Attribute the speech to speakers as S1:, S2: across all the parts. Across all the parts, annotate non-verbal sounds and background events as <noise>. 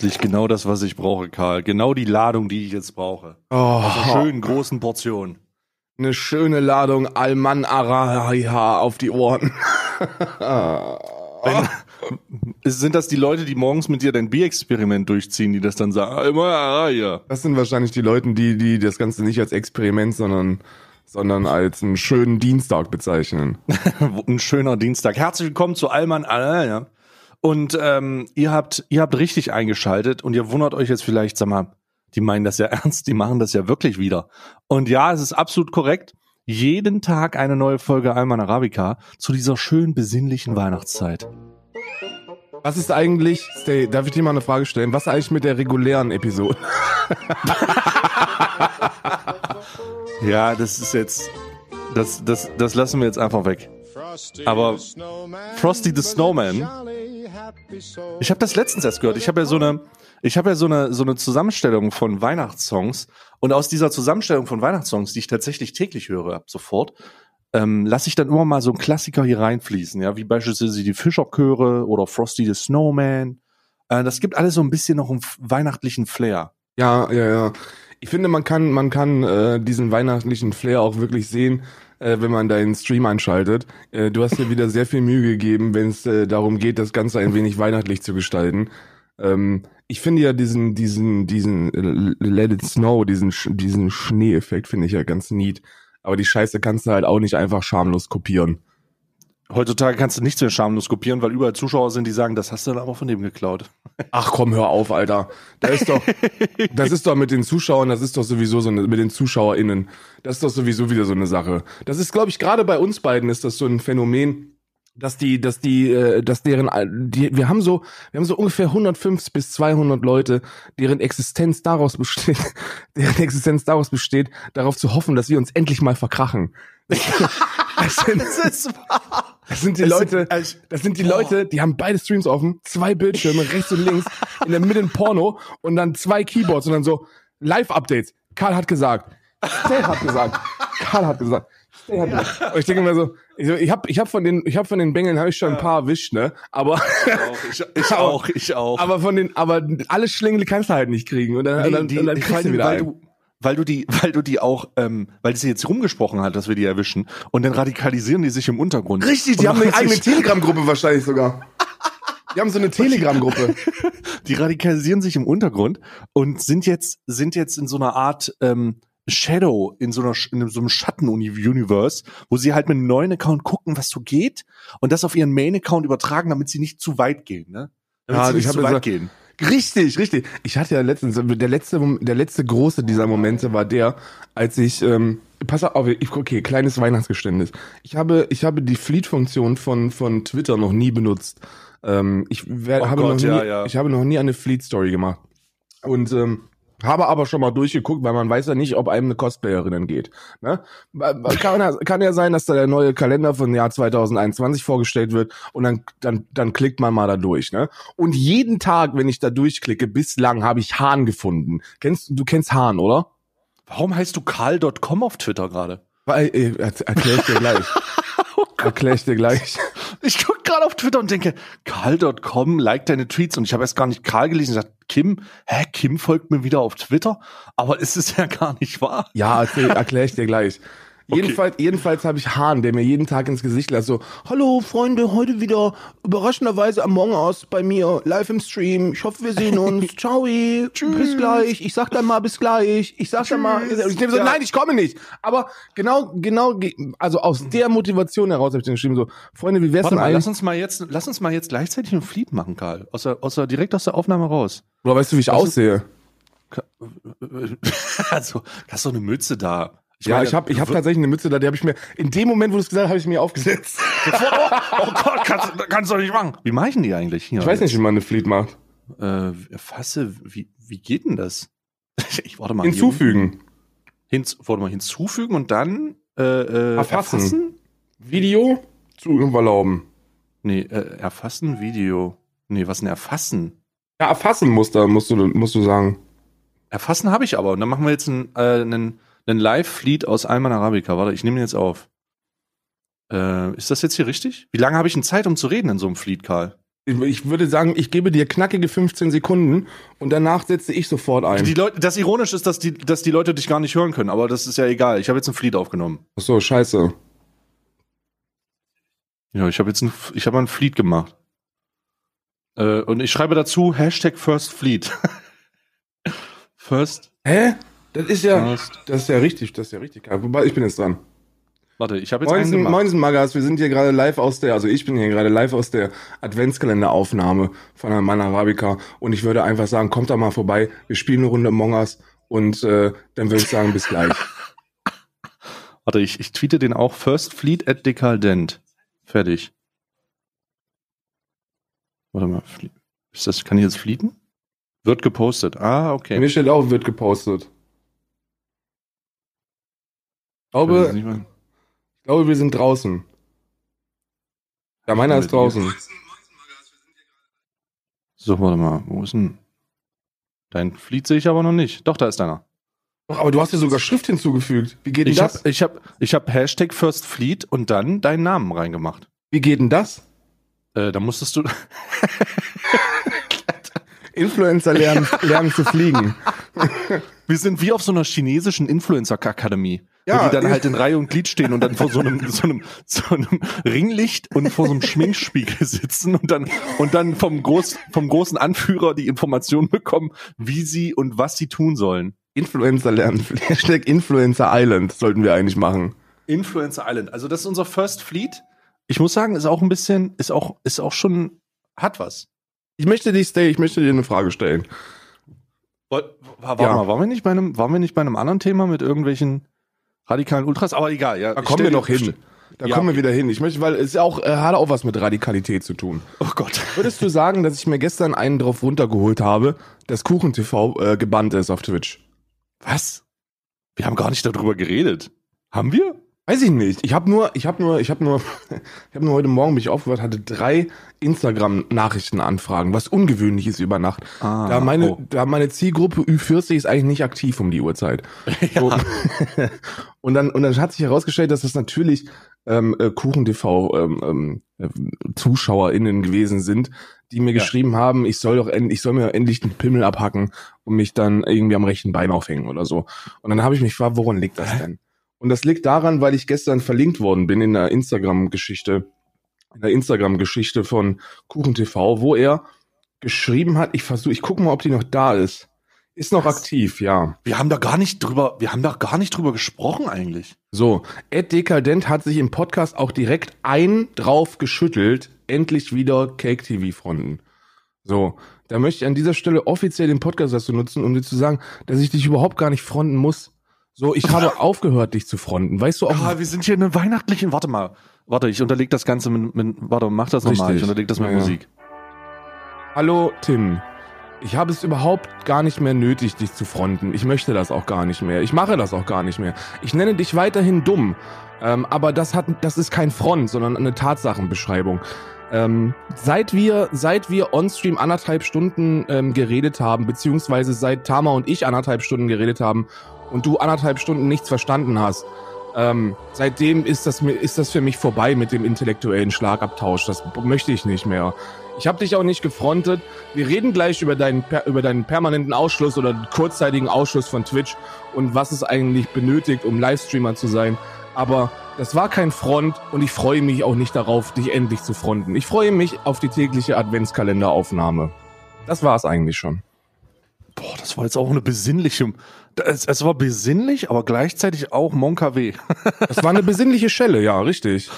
S1: köstlich. Genau das, was ich brauche, Karl. Genau die Ladung, die ich jetzt brauche.
S2: Oh,
S1: Aus einer schönen großen Portion.
S2: eine schöne Ladung Alman Araha auf die Ohren.
S1: Wenn, sind das die Leute, die morgens mit dir dein Bierexperiment durchziehen, die das dann sagen? Ah, Immer, ah, ja.
S2: Das sind wahrscheinlich die Leute, die, die das Ganze nicht als Experiment, sondern, sondern als einen schönen Dienstag bezeichnen. <laughs>
S1: Ein schöner Dienstag. Herzlich willkommen zu Allmann. Ah, ja. Und ähm, ihr habt, ihr habt richtig eingeschaltet und ihr wundert euch jetzt vielleicht, sag mal, die meinen das ja <laughs> ernst, die machen das ja wirklich wieder. Und ja, es ist absolut korrekt. Jeden Tag eine neue Folge Alman Arabica zu dieser schön besinnlichen Weihnachtszeit.
S2: Was ist eigentlich, Stay, darf ich dir mal eine Frage stellen? Was ist eigentlich mit der regulären Episode? <laughs>
S1: Ja, das ist jetzt, das, das, das lassen wir jetzt einfach weg. Aber Frosty the Snowman, ich habe das letztens erst gehört. Ich habe ja so eine, ich habe ja so eine so eine Zusammenstellung von Weihnachtssongs und aus dieser Zusammenstellung von Weihnachtssongs, die ich tatsächlich täglich höre, ab sofort, ähm, lasse ich dann immer mal so einen Klassiker hier reinfließen, ja, wie beispielsweise die Fischerchöre oder Frosty the Snowman. Äh, das gibt alles so ein bisschen noch einen weihnachtlichen Flair.
S2: Ja, ja, ja. Ich finde, man kann, man kann äh, diesen weihnachtlichen Flair auch wirklich sehen, äh, wenn man deinen Stream einschaltet. Äh, du hast dir wieder sehr viel Mühe gegeben, wenn es äh, darum geht, das Ganze ein wenig weihnachtlich zu gestalten. Ähm, ich finde ja diesen, diesen, diesen äh, Let It Snow, diesen, diesen Schneeeffekt finde ich ja ganz neat. Aber die Scheiße kannst du halt auch nicht einfach schamlos kopieren.
S1: Heutzutage kannst du nichts mehr schamlos kopieren, weil überall Zuschauer sind, die sagen, das hast du dann aber von dem geklaut. <laughs>
S2: Ach komm, hör auf, Alter. Da ist doch, das ist doch mit den Zuschauern, das ist doch sowieso so eine, mit den ZuschauerInnen, das ist doch sowieso wieder so eine Sache. Das ist, glaube ich, gerade bei uns beiden ist das so ein Phänomen, dass die, dass die, äh, dass deren, die, wir haben so, wir haben so ungefähr 150 bis 200 Leute, deren Existenz daraus besteht, <laughs> deren Existenz daraus besteht, darauf zu hoffen, dass wir uns endlich mal verkrachen. <laughs> Das <laughs> sind,
S1: ist wahr.
S2: das sind die
S1: Es
S2: Leute,
S1: sind- also-
S2: das sind die
S1: Boah.
S2: Leute, die haben beide Streams offen, zwei Bildschirme, rechts und links, in der Mitte ein Porno und dann zwei Keyboards und dann so Live-Updates. Karl hat gesagt, Stay hat gesagt, Karl hat gesagt, gesagt. Und ich denke mir so, ich, so, ich habe ich hab von den, ich habe von den Bengeln habe ich schon ein paar erwischt, ne? Aber,
S1: Ich, ich <laughs> auch, ich auch.
S2: aber von den, aber alle Schlingel kannst du halt nicht kriegen und dann, und dann,
S1: die,
S2: und dann
S1: die,
S2: du wieder
S1: weil,
S2: einen.
S1: du, weil du die, <laughs> weil du die auch, ähm, weil sie jetzt rumgesprochen hat, dass wir die erwischen und dann radikalisieren die sich im Untergrund.
S2: Richtig,
S1: Und
S2: die haben eine eigene Telegram-Gruppe wahrscheinlich sogar. Die haben so eine <laughs> Telegram-Gruppe.
S1: Die radikalisieren sich im Untergrund und sind jetzt, sind jetzt in so einer Art ähm, Shadow, in so einer in so einem Schatten-Universe, wo sie halt mit einem neuen Account gucken, was so geht und das auf ihren Main-Account übertragen, damit sie nicht zu weit gehen, ne? Damit
S2: Ja,
S1: sie
S2: ich
S1: nicht
S2: hab
S1: zu
S2: gesagt-
S1: weit gehen.
S2: Richtig, richtig. Ich hatte ja letztens, der letzte, der letzte große dieser Momente war der, als ich, ähm, pass auf, ich, okay, kleines Weihnachtsgeständnis. Ich habe, ich habe die Fleet-Funktion von, von Twitter noch nie benutzt. Ähm, ich wer,
S1: Oh
S2: habe
S1: Gott,
S2: noch nie,
S1: ja, ja.
S2: ich habe noch nie eine Fleet-Story gemacht. Und, ähm, habe aber schon mal durchgeguckt, weil man weiß ja nicht, ob einem eine Cosplayerin geht. Ne? Kann, ja- kann ja sein, dass da der neue Kalender von Jahr 2021 vorgestellt wird und dann, dann, dann klickt man mal da durch. Ne? Und jeden Tag, wenn ich da durchklicke, bislang habe ich Hahn gefunden. Kennst du kennst Hahn, oder?
S1: Warum heißt du karl.com auf Twitter gerade?
S2: Weil, äh, er, erklär ich dir gleich. <laughs> Erklär ich dir gleich.
S1: Ich guck auf Twitter und denke, karl.com liked deine Tweets und ich habe erst gar nicht Karl gelesen. Ich dachte, Kim, hä, Kim folgt mir wieder auf Twitter? Aber es ist ja gar nicht wahr.
S2: Ja, erzähl, erklär ich dir gleich. Jedenfalls, jedenfalls habe ich Hahn, der mir jeden Tag ins Gesicht lässt, so, hallo Freunde, heute wieder überraschenderweise Among Us bei mir, live im Stream. Ich hoffe, wir sehen uns. <laughs> Ciao, bis gleich. Ich sag dann mal bis gleich. Ich sag dann mal, ich nehme so,
S1: Ja.
S2: nein, ich komme nicht. Aber genau, genau, ge- also aus der Motivation heraus habe ich dann geschrieben, so, Freunde, wie wär's
S1: Warte
S2: denn
S1: mal, lass
S2: eigentlich?
S1: uns mal jetzt, lass uns mal jetzt gleichzeitig einen Fleet machen, Karl. Aus der, aus der, direkt aus der Aufnahme raus.
S2: Oder weißt du, wie ich
S1: Was <laughs> ist-
S2: aussehe?
S1: Also, hast doch eine Mütze da.
S2: Ja,
S1: meine,
S2: ich habe ich hab tatsächlich eine Mütze da, die habe ich mir, in dem Moment, wo du es gesagt hast, habe ich mir aufgesetzt. <laughs>
S1: Oh Gott, kannst, kannst du doch nicht machen. Wie machen die eigentlich hier?
S2: Ich weiß nicht, wie man eine Fleet macht.
S1: Äh, erfasse, wie, wie geht denn das? <laughs> Ich warte mal.
S2: Hinzufügen.
S1: Hinz, warte mal, hinzufügen und dann äh, äh,
S2: Erfassen. Video zu erlauben.
S1: Nee, äh, erfassen, Video. Nee, was denn erfassen?
S2: Ja, erfassen musst du, musst du, musst du sagen.
S1: Erfassen habe ich aber. Und dann machen wir jetzt einen, äh, einen, einen Live-Fleet aus Alman Arabica. Warte, ich nehme den jetzt auf. Äh, ist das jetzt hier richtig? Wie lange habe ich denn Zeit, um zu reden in so einem Fleet, Karl?
S2: Ich würde sagen, ich gebe dir knackige 15 Sekunden und danach setze ich sofort ein.
S1: Die Leute, das ironisch ist, dass die, dass die Leute dich gar nicht hören können, aber das ist ja egal. Ich habe jetzt ein Fleet aufgenommen.
S2: Ach so, scheiße.
S1: Ja, ich habe jetzt ein, ich habe ein Fleet gemacht. Äh, und ich schreibe dazu Hashtag First Fleet. <laughs> First.
S2: Hä? Das ist ja, das ist ja richtig, das ist ja richtig. Wobei, ich bin jetzt dran.
S1: Warte, ich habe jetzt
S2: Moinsen, einen Moinsen Magas, wir sind hier gerade live aus der, also ich bin hier gerade live aus der Adventskalenderaufnahme von der Mann Arabica und ich würde einfach sagen, kommt da mal vorbei, wir spielen eine Runde Among Us und äh, dann würde ich sagen, bis gleich. <laughs>
S1: Warte, ich, ich tweete den auch First Fleet at Decadent. Fertig. Warte mal, ist das, kann ich jetzt fliegen? Wird gepostet. Ah, okay.
S2: Mir steht auch, wird gepostet. Ich glaube, ich glaube, wir sind draußen. Ja, meiner ist draußen.
S1: So, warte mal, wo ist denn? Dein Fleet sehe ich aber noch nicht. Doch, da ist einer.
S2: Doch, aber du hast ja sogar Schrift hinzugefügt. Wie geht denn
S1: ich
S2: das?
S1: Hab, ich habe ich hab Hashtag First Fleet und dann deinen Namen reingemacht.
S2: Wie geht denn das?
S1: Äh, da musstest du. <laughs>
S2: Influencer lernen, lernen zu fliegen. <laughs>
S1: Wir sind wie auf so einer chinesischen Influencer-Akademie. Ja, wo die dann halt in Reihe und Glied stehen und dann vor so einem, <laughs> so einem, so einem Ringlicht und vor so einem Schminkspiegel sitzen und dann, und dann vom, Groß, vom großen Anführer die Information bekommen, wie sie und was sie tun sollen.
S2: Influencer lernen. Hashtag Influencer Island sollten wir eigentlich machen.
S1: Influencer Island. Also das ist unser First Fleet. Ich muss sagen, ist auch ein bisschen, ist auch, ist auch schon, hat was.
S2: Ich möchte dich, Stay, ich möchte dir eine Frage stellen.
S1: Warte ja. mal, waren wir nicht bei einem, waren wir nicht bei einem anderen Thema mit irgendwelchen radikalen Ultras? Aber egal, ja.
S2: Da kommen wir noch hin. Da ja, kommen wir wieder hin. Ich möchte, weil es auch äh, hat auch was mit Radikalität zu tun.
S1: Oh Gott.
S2: Würdest du sagen, dass ich mir gestern einen drauf runtergeholt habe, dass Kuchen TV äh, gebannt ist auf Twitch?
S1: Was? Wir haben gar nicht darüber geredet. Haben wir?
S2: Weiß ich nicht. Ich habe nur, ich habe nur, ich habe nur, <laughs> ich habe nur heute Morgen mich aufgewacht, hatte drei Instagram-Nachrichtenanfragen, was ungewöhnlich ist über Nacht. Ah, da meine, oh. da meine Zielgruppe Ü40 ist eigentlich nicht aktiv um die Uhrzeit. <laughs> Ja. So. <laughs> und dann, und dann hat sich herausgestellt, dass das natürlich ähm, äh, KuchenTV ähm, ähm, äh, ZuschauerInnen gewesen sind, die mir ja. geschrieben haben, ich soll doch endlich, ich soll mir endlich den Pimmel abhacken und mich dann irgendwie am rechten Bein aufhängen oder so. Und dann habe ich mich gefragt, woran liegt das denn? Und das liegt daran, weil ich gestern verlinkt worden bin in der Instagram-Geschichte, in der Instagram-Geschichte von KuchenTV, wo er geschrieben hat, ich versuche, ich gucke mal, ob die noch da ist. Ist noch Was? aktiv, ja.
S1: Wir haben da gar nicht drüber, wir haben da gar nicht drüber gesprochen eigentlich.
S2: So, Ed Dekadent hat sich im Podcast auch direkt ein drauf geschüttelt, endlich wieder Cake TV Fronten. So, da möchte ich an dieser Stelle offiziell den Podcast dazu nutzen, um dir zu sagen, dass ich dich überhaupt gar nicht fronten muss. So, ich habe <laughs> aufgehört, dich zu fronten. Weißt du auch?
S1: Ah, wir sind hier in einem weihnachtlichen. Warte mal. Warte, ich unterleg das Ganze mit. mit warte, mach das nochmal. Ich unterleg das mit ja, Musik.
S2: Hallo, Tim. Ich habe es überhaupt gar nicht mehr nötig, dich zu fronten. Ich möchte das auch gar nicht mehr. Ich mache das auch gar nicht mehr. Ich nenne dich weiterhin dumm. Ähm, aber das hat, das ist kein Front, sondern eine Tatsachenbeschreibung. Ähm, seit wir, seit wir on-stream anderthalb Stunden ähm, geredet haben, beziehungsweise seit Tama und ich anderthalb Stunden geredet haben und du anderthalb Stunden nichts verstanden hast, ähm, seitdem ist das, ist das für mich vorbei mit dem intellektuellen Schlagabtausch. Das möchte ich nicht mehr. Ich habe dich auch nicht gefrontet. Wir reden gleich über deinen, über deinen permanenten Ausschluss oder kurzzeitigen Ausschluss von Twitch und was es eigentlich benötigt, um Livestreamer zu sein. Aber das war kein Front und ich freue mich auch nicht darauf, dich endlich zu fronten. Ich freue mich auf die tägliche Adventskalenderaufnahme. Das war es eigentlich schon.
S1: Boah, das war jetzt auch eine besinnliche. Es, es war besinnlich, aber gleichzeitig auch Mon KW.
S2: Es war eine besinnliche Schelle, ja, richtig.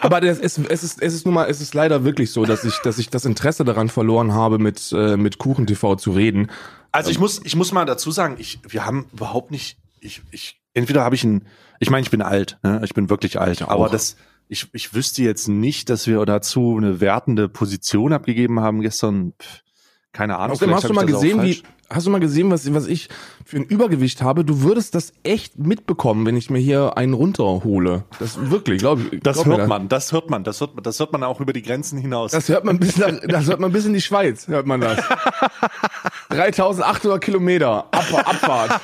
S2: Aber das, es, es, ist, es ist nun mal, es ist leider wirklich so, dass ich, dass ich das Interesse daran verloren habe, mit, äh, mit Kuchen TV zu reden.
S1: Also ich muss, ich muss mal dazu sagen, ich, wir haben überhaupt nicht, ich, ich, entweder habe ich ein, ich meine, ich bin alt, ne? ich bin wirklich alt, aber das, ich, ich wüsste jetzt nicht, dass wir dazu eine wertende Position abgegeben haben gestern. Pff keine Ahnung.
S2: Außerdem hast du mal gesehen, wie, hast du mal gesehen, was, was ich für ein Übergewicht habe? Du würdest das echt mitbekommen, wenn ich mir hier einen runterhole. Das wirklich, glaube ich.
S1: Das glaub hört man, das hört man, das hört man, das hört man auch über die Grenzen hinaus.
S2: Das hört man bis, nach, das hört man bis in die Schweiz, hört man das. <laughs> 3800 Kilometer Ab Abfahrt.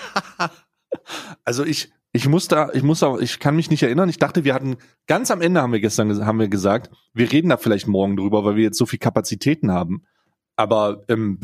S1: Also ich, Ich muss da, ich muss da, ich kann mich nicht erinnern. Ich dachte, wir hatten ganz am Ende haben wir gestern haben wir gesagt, wir reden da vielleicht morgen drüber, weil wir jetzt so viel Kapazitäten haben. Aber ähm,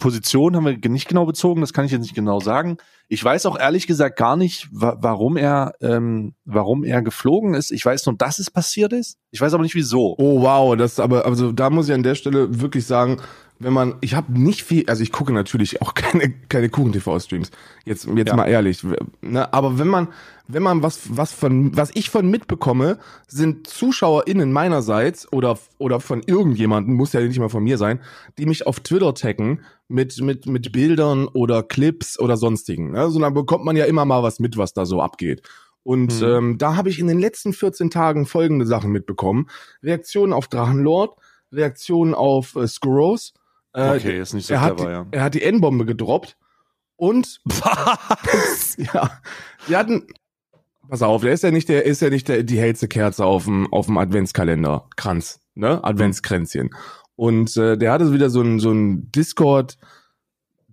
S1: Position haben wir nicht genau bezogen, das kann ich jetzt nicht genau sagen. Ich weiß auch ehrlich gesagt gar nicht, wa warum er, ähm, warum er geflogen ist. Ich weiß nur, dass es passiert ist. Ich weiß aber nicht wieso.
S2: Oh wow, das aber also da muss ich an der Stelle wirklich sagen, wenn man, ich habe nicht viel, also ich gucke natürlich auch <laughs> keine keine Kuchen TV Streams. Jetzt jetzt ja. mal ehrlich, ne? aber wenn man wenn man was was von was ich von mitbekomme, sind Zuschauerinnen meinerseits oder oder von irgendjemanden, muss ja nicht mal von mir sein, die mich auf Twitter taggen mit mit mit Bildern oder Clips oder sonstigen. Ne? So dann bekommt man ja immer mal was mit, was da so abgeht. Und mhm. ähm, da habe ich in den letzten 14 Tagen folgende Sachen mitbekommen: Reaktionen auf Drachenlord, Reaktionen auf äh, Skurros
S1: okay, ist nicht so
S2: er
S1: clever,
S2: hat,
S1: ja.
S2: Er hat die N-Bombe gedroppt und
S1: was? <laughs>
S2: ja, wir hatten Pass auf, der ist ja nicht der ist ja nicht der die hellste Kerze auf dem auf dem Adventskalender Kranz, ne? Adventskränzchen. Und äh, der hatte wieder so ein so ein Discord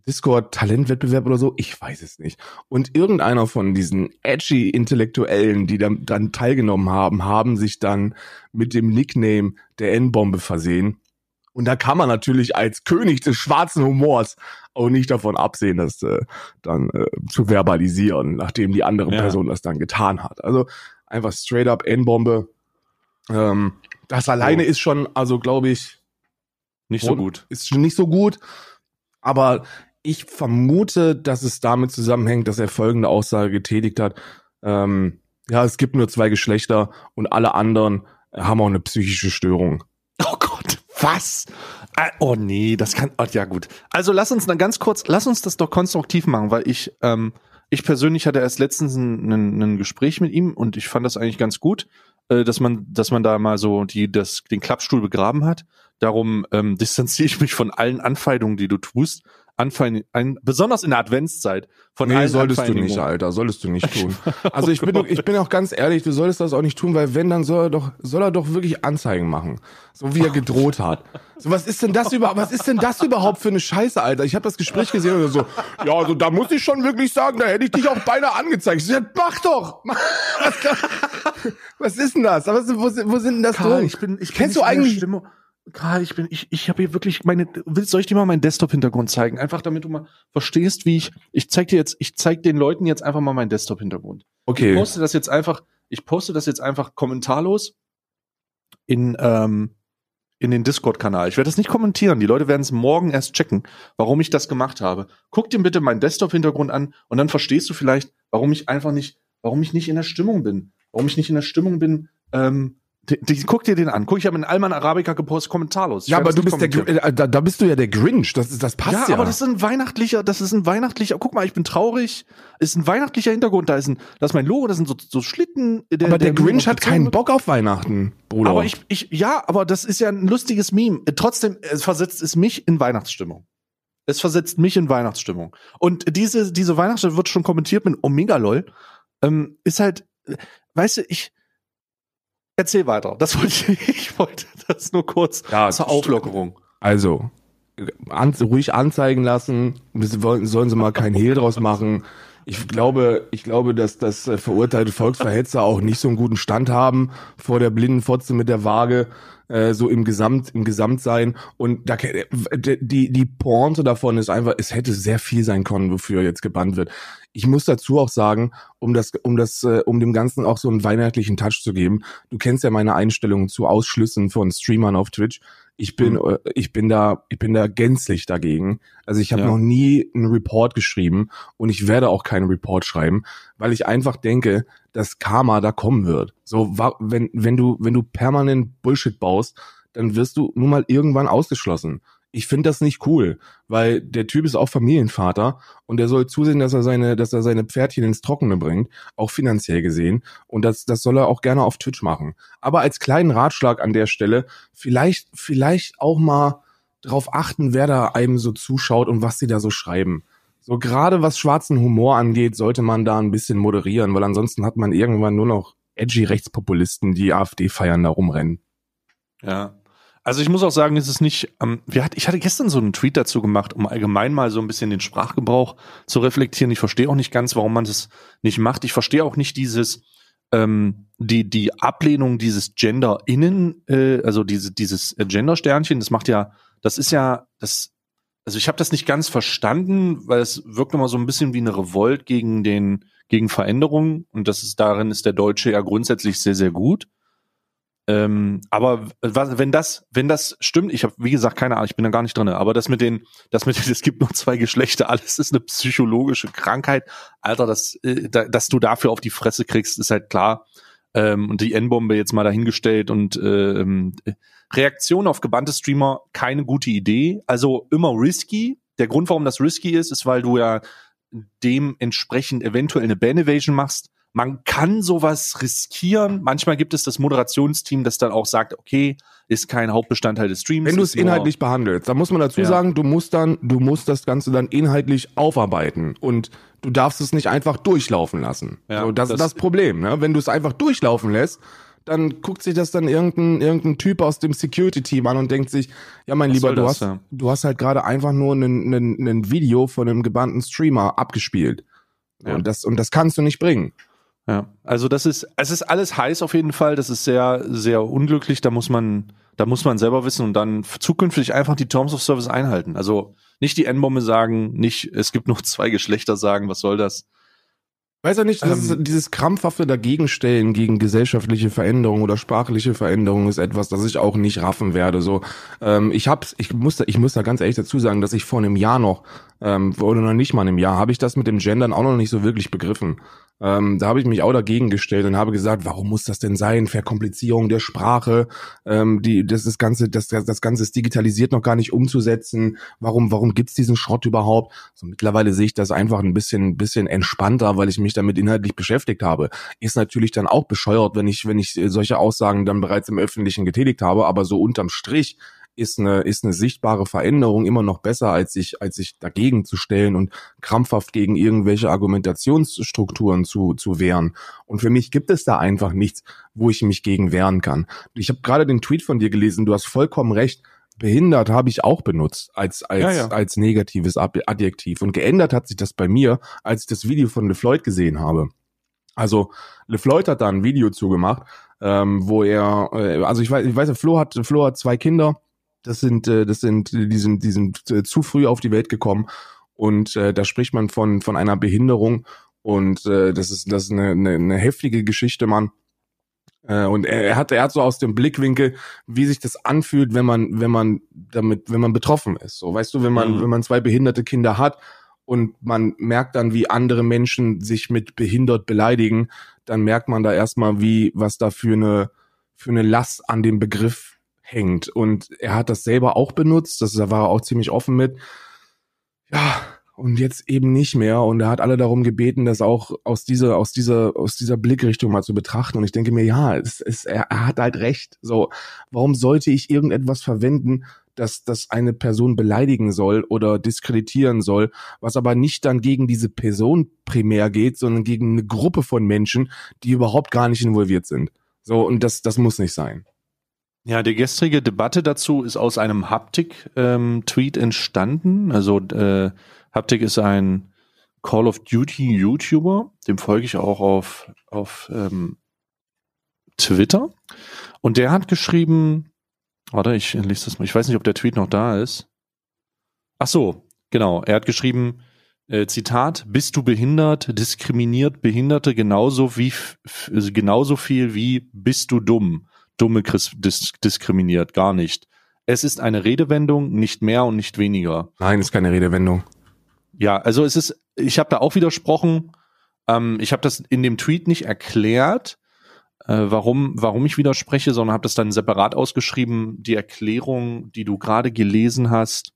S2: Discord Talentwettbewerb oder so, ich weiß es nicht. Und irgendeiner von diesen edgy Intellektuellen, die dann, dann teilgenommen haben, haben sich dann mit dem Nickname der N-Bombe versehen und da kann man natürlich als König des schwarzen Humors auch nicht davon absehen, das äh, dann äh, zu verbalisieren, nachdem die andere ja. Person das dann getan hat. Also einfach straight up N-Bombe. Ähm, das alleine oh. ist schon, also glaube ich,
S1: nicht so gut.
S2: Ist schon nicht so gut. Aber ich vermute, dass es damit zusammenhängt, dass er folgende Aussage getätigt hat. Ähm, ja, es gibt nur zwei Geschlechter und alle anderen haben auch eine psychische Störung.
S1: Oh Gott. Was? Ah, oh nee, das kann. Oh, ja gut. Also lass uns dann ganz kurz, lass uns das doch konstruktiv machen, weil ich, ähm, ich persönlich hatte erst letztens ein, ein, ein Gespräch mit ihm und ich fand das eigentlich ganz gut, äh, dass man, dass man da mal so die, das, den Klappstuhl begraben hat. Darum ähm, <laughs> distanziere ich mich von allen Anfeindungen, die du tust Anfeindung, ein, besonders in der Adventszeit
S2: von nee, allen solltest du nicht, Alter, solltest du nicht <laughs> tun. Also ich bin, ich bin auch ganz ehrlich, du solltest das auch nicht tun, weil wenn, dann soll er doch, soll er doch wirklich Anzeigen machen, so wie er gedroht hat. So was ist denn das überhaupt, was ist denn das überhaupt für eine Scheiße, Alter? Ich habe das Gespräch gesehen und so, ja, also da muss ich schon wirklich sagen, da hätte ich dich auch beinahe angezeigt. Ich so, ja, mach doch, <laughs> was, was ist denn das? Was, wo, wo sind denn das
S1: Karl, ich bin, ich Kennst bin du eigentlich? Karl, ich bin, ich, ich habe hier wirklich meine, willst, soll ich dir mal meinen Desktop-Hintergrund zeigen? Einfach damit du mal verstehst, wie ich, ich zeig dir jetzt, ich zeig den Leuten jetzt einfach mal meinen Desktop-Hintergrund.
S2: Okay.
S1: Ich poste das jetzt einfach, ich poste das jetzt einfach kommentarlos in, ähm, in den Discord-Kanal. Ich werde das nicht kommentieren. Die Leute werden es morgen erst checken, warum ich das gemacht habe. Guck dir bitte meinen Desktop-Hintergrund an und dann verstehst du vielleicht, warum ich einfach nicht, warum ich nicht in der Stimmung bin. Warum ich nicht in der Stimmung bin, ähm, die, die, guck dir den an. Guck, ich habe in Alman Arabica gepostet, kommentarlos. Ich
S2: ja, aber du bist der, äh, da, da bist du ja der Grinch. Das, das passt ja.
S1: Ja, aber das ist ein weihnachtlicher, das ist ein weihnachtlicher, guck mal, ich bin traurig. Ist ein weihnachtlicher Hintergrund. Da ist ein, das ist mein Logo, das sind so, so Schlitten.
S2: Der, aber der, der Grinch hat keinen Bock auf Weihnachten,
S1: Bruder. Aber ich, ich, ja, aber das ist ja ein lustiges Meme. Trotzdem, es versetzt es mich in Weihnachtsstimmung. Es versetzt mich in Weihnachtsstimmung. Und diese, diese Weihnachtsstimmung wird schon kommentiert mit Omega LOL. Ähm, ist halt, weißt du, ich, Erzähl weiter. Das wollte ich, <laughs> ich wollte das nur kurz
S2: ja, zur Auflockerung. Also, an, ruhig anzeigen lassen. Sollen sie mal kein Hehl draus machen. Ich glaube, ich glaube, dass das äh, verurteilte Volksverhetzer auch nicht so einen guten Stand haben vor der blinden Fotze mit der Waage, äh, so im Gesamt, im Gesamtsein. Und da, die, die Pointe davon ist einfach, es hätte sehr viel sein können, wofür jetzt gebannt wird. Ich muss dazu auch sagen, um das, um das, äh, um dem Ganzen auch so einen weihnachtlichen Touch zu geben. Du kennst ja meine Einstellungen zu Ausschlüssen von Streamern auf Twitch. Ich bin, mhm. Äh, ich bin da, ich bin da gänzlich dagegen. Also ich habe ja. noch nie einen Report geschrieben und ich werde auch keinen Report schreiben, weil ich einfach denke, dass Karma da kommen wird. So, wenn, wenn du, wenn du permanent Bullshit baust, dann wirst du nun mal irgendwann ausgeschlossen ich finde das nicht cool, weil der Typ ist auch Familienvater und der soll zusehen, dass er seine, dass er seine Pferdchen ins Trockene bringt, auch finanziell gesehen. Und das, das soll er auch gerne auf Twitch machen. Aber als kleinen Ratschlag an der Stelle, vielleicht, vielleicht auch mal drauf achten, wer da einem so zuschaut und was sie da so schreiben. So gerade was schwarzen Humor angeht, sollte man da ein bisschen moderieren, weil ansonsten hat man irgendwann nur noch edgy Rechtspopulisten, die AfD feiern, da rumrennen.
S1: Ja, Also ich muss auch sagen, es ist nicht, ähm, wir hat, ich hatte gestern so einen Tweet dazu gemacht, um allgemein mal so ein bisschen den Sprachgebrauch zu reflektieren. Ich verstehe auch nicht ganz, warum man das nicht macht. Ich verstehe auch nicht dieses, ähm, die, die Ablehnung dieses Gender innen, äh, also diese, dieses Gender-Sternchen, das macht ja, das ist ja, das, also ich habe das nicht ganz verstanden, weil es wirkt immer so ein bisschen wie eine Revolt gegen den, gegen Veränderungen und das ist darin ist der Deutsche ja grundsätzlich sehr, sehr gut. Ähm, aber was, wenn das, wenn das stimmt, ich habe wie gesagt keine Ahnung, ich bin da gar nicht drin, aber das mit den, das mit <laughs> es gibt nur zwei Geschlechter, alles ist eine psychologische Krankheit, Alter, das, äh, da, dass du dafür auf die Fresse kriegst, ist halt klar. Ähm, und die N-Bombe jetzt mal dahingestellt und ähm, Reaktion auf gebannte Streamer keine gute Idee, also immer risky. Der Grund, warum das risky ist, ist, weil du ja dementsprechend eventuell eine Ban Evasion machst man kann sowas riskieren. Manchmal gibt es das Moderationsteam, das dann auch sagt, okay, ist kein Hauptbestandteil des Streams.
S2: Wenn du es inhaltlich behandelst, da muss man dazu ja. sagen, du musst dann, du musst das Ganze dann inhaltlich aufarbeiten und du darfst es nicht einfach durchlaufen lassen. Ja, so, das, das, ist das Problem. Ne? Wenn du es einfach durchlaufen lässt, dann guckt sich das dann irgendein, irgendein Typ aus dem Security-Team an und denkt sich, ja mein Lieber, du hast, ja? du hast halt gerade einfach nur ein Video von einem gebannten Streamer abgespielt. Ja. Und, das, und das kannst du nicht bringen.
S1: Ja, also das ist, es ist alles heiß auf jeden Fall. Das ist sehr, sehr unglücklich. Da muss man, da muss man selber wissen und dann zukünftig einfach die Terms of Service einhalten. Also nicht die N-Bombe sagen, nicht, es gibt nur zwei Geschlechter sagen, was soll das?
S2: Weiß ja nicht, ähm, dieses krampfhafte Dagegenstellen gegen gesellschaftliche Veränderungen oder sprachliche Veränderungen ist etwas, das ich auch nicht raffen werde. So, ähm, ich hab's, ich muss, da, ich muss da ganz ehrlich dazu sagen, dass ich vor einem Jahr noch ähm, oder noch nicht mal einem Jahr habe ich das mit dem Gendern auch noch nicht so wirklich begriffen. Ähm, da habe ich mich auch dagegen gestellt und habe gesagt, warum muss das denn sein? Verkomplizierung der Sprache, ähm, die, das, das Ganze, das, das Ganze ist digitalisiert noch gar nicht umzusetzen. Warum, warum gibt's diesen Schrott überhaupt? So, mittlerweile sehe ich das einfach ein bisschen, bisschen entspannter, weil ich mich damit inhaltlich beschäftigt habe. Ist natürlich dann auch bescheuert, wenn ich, wenn ich solche Aussagen dann bereits im Öffentlichen getätigt habe, aber so unterm Strich ist eine, ist eine sichtbare Veränderung immer noch besser, als sich, als sich dagegen zu stellen und krampfhaft gegen irgendwelche Argumentationsstrukturen zu, zu wehren. Und für mich gibt es da einfach nichts, wo ich mich gegen wehren kann. Ich habe gerade den Tweet von dir gelesen, du hast vollkommen recht. Behindert habe ich auch benutzt als als ja, ja. als negatives Adjektiv und geändert hat sich das bei mir, als ich das Video von LeFloid gesehen habe. Also LeFloid hat da ein Video zugemacht, ähm, wo er, äh, also ich weiß, ich weiß, Flo hat Flo hat zwei Kinder das sind, äh, das sind, die sind, die sind äh, zu früh auf die Welt gekommen. Und äh, da spricht man von, von einer Behinderung. Und äh, das ist, das ist eine, eine, eine heftige Geschichte, Mann. Äh, und er, er hat, er hat so aus dem Blickwinkel, wie sich das anfühlt, wenn man, wenn man damit, wenn man betroffen ist. So, weißt du, wenn man, mhm. wenn man zwei behinderte Kinder hat und man merkt dann, wie andere Menschen sich mit behindert beleidigen, dann merkt man da erstmal, wie, was da für eine, für eine Last an dem Begriff hängt. Und er hat das selber auch benutzt, das, da war er auch ziemlich offen mit. Ja, und jetzt eben nicht mehr. Und er hat alle darum gebeten, das auch aus dieser, aus dieser, aus dieser Blickrichtung mal zu betrachten. Und ich denke mir, ja, es, es, er, er hat halt recht. So, warum sollte ich irgendetwas verwenden, dass das eine Person beleidigen soll oder diskreditieren soll, was aber nicht dann gegen diese Person primär geht, sondern gegen eine Gruppe von Menschen, die überhaupt gar nicht involviert sind. So, und das, das muss nicht sein.
S1: Ja, die gestrige Debatte dazu ist aus einem Haptik-Tweet ähm, entstanden. Also äh, Haptik ist ein Call of Duty YouTuber, dem folge ich auch auf, auf ähm, Twitter. Und der hat geschrieben, warte, ich lese das mal, ich weiß nicht, ob der Tweet noch da ist. Ach so, genau, er hat geschrieben, äh, Zitat, bist du behindert, diskriminiert Behinderte genauso wie genauso viel wie bist du dumm. Dumme dis diskriminiert, gar nicht. Es ist eine Redewendung, nicht mehr und nicht weniger.
S2: Nein, ist keine Redewendung.
S1: Ja, also es ist, ich habe da auch widersprochen. Ähm, ich habe das in dem Tweet nicht erklärt, äh, warum, warum ich widerspreche, sondern habe das dann separat ausgeschrieben. Die Erklärung, die du gerade gelesen hast,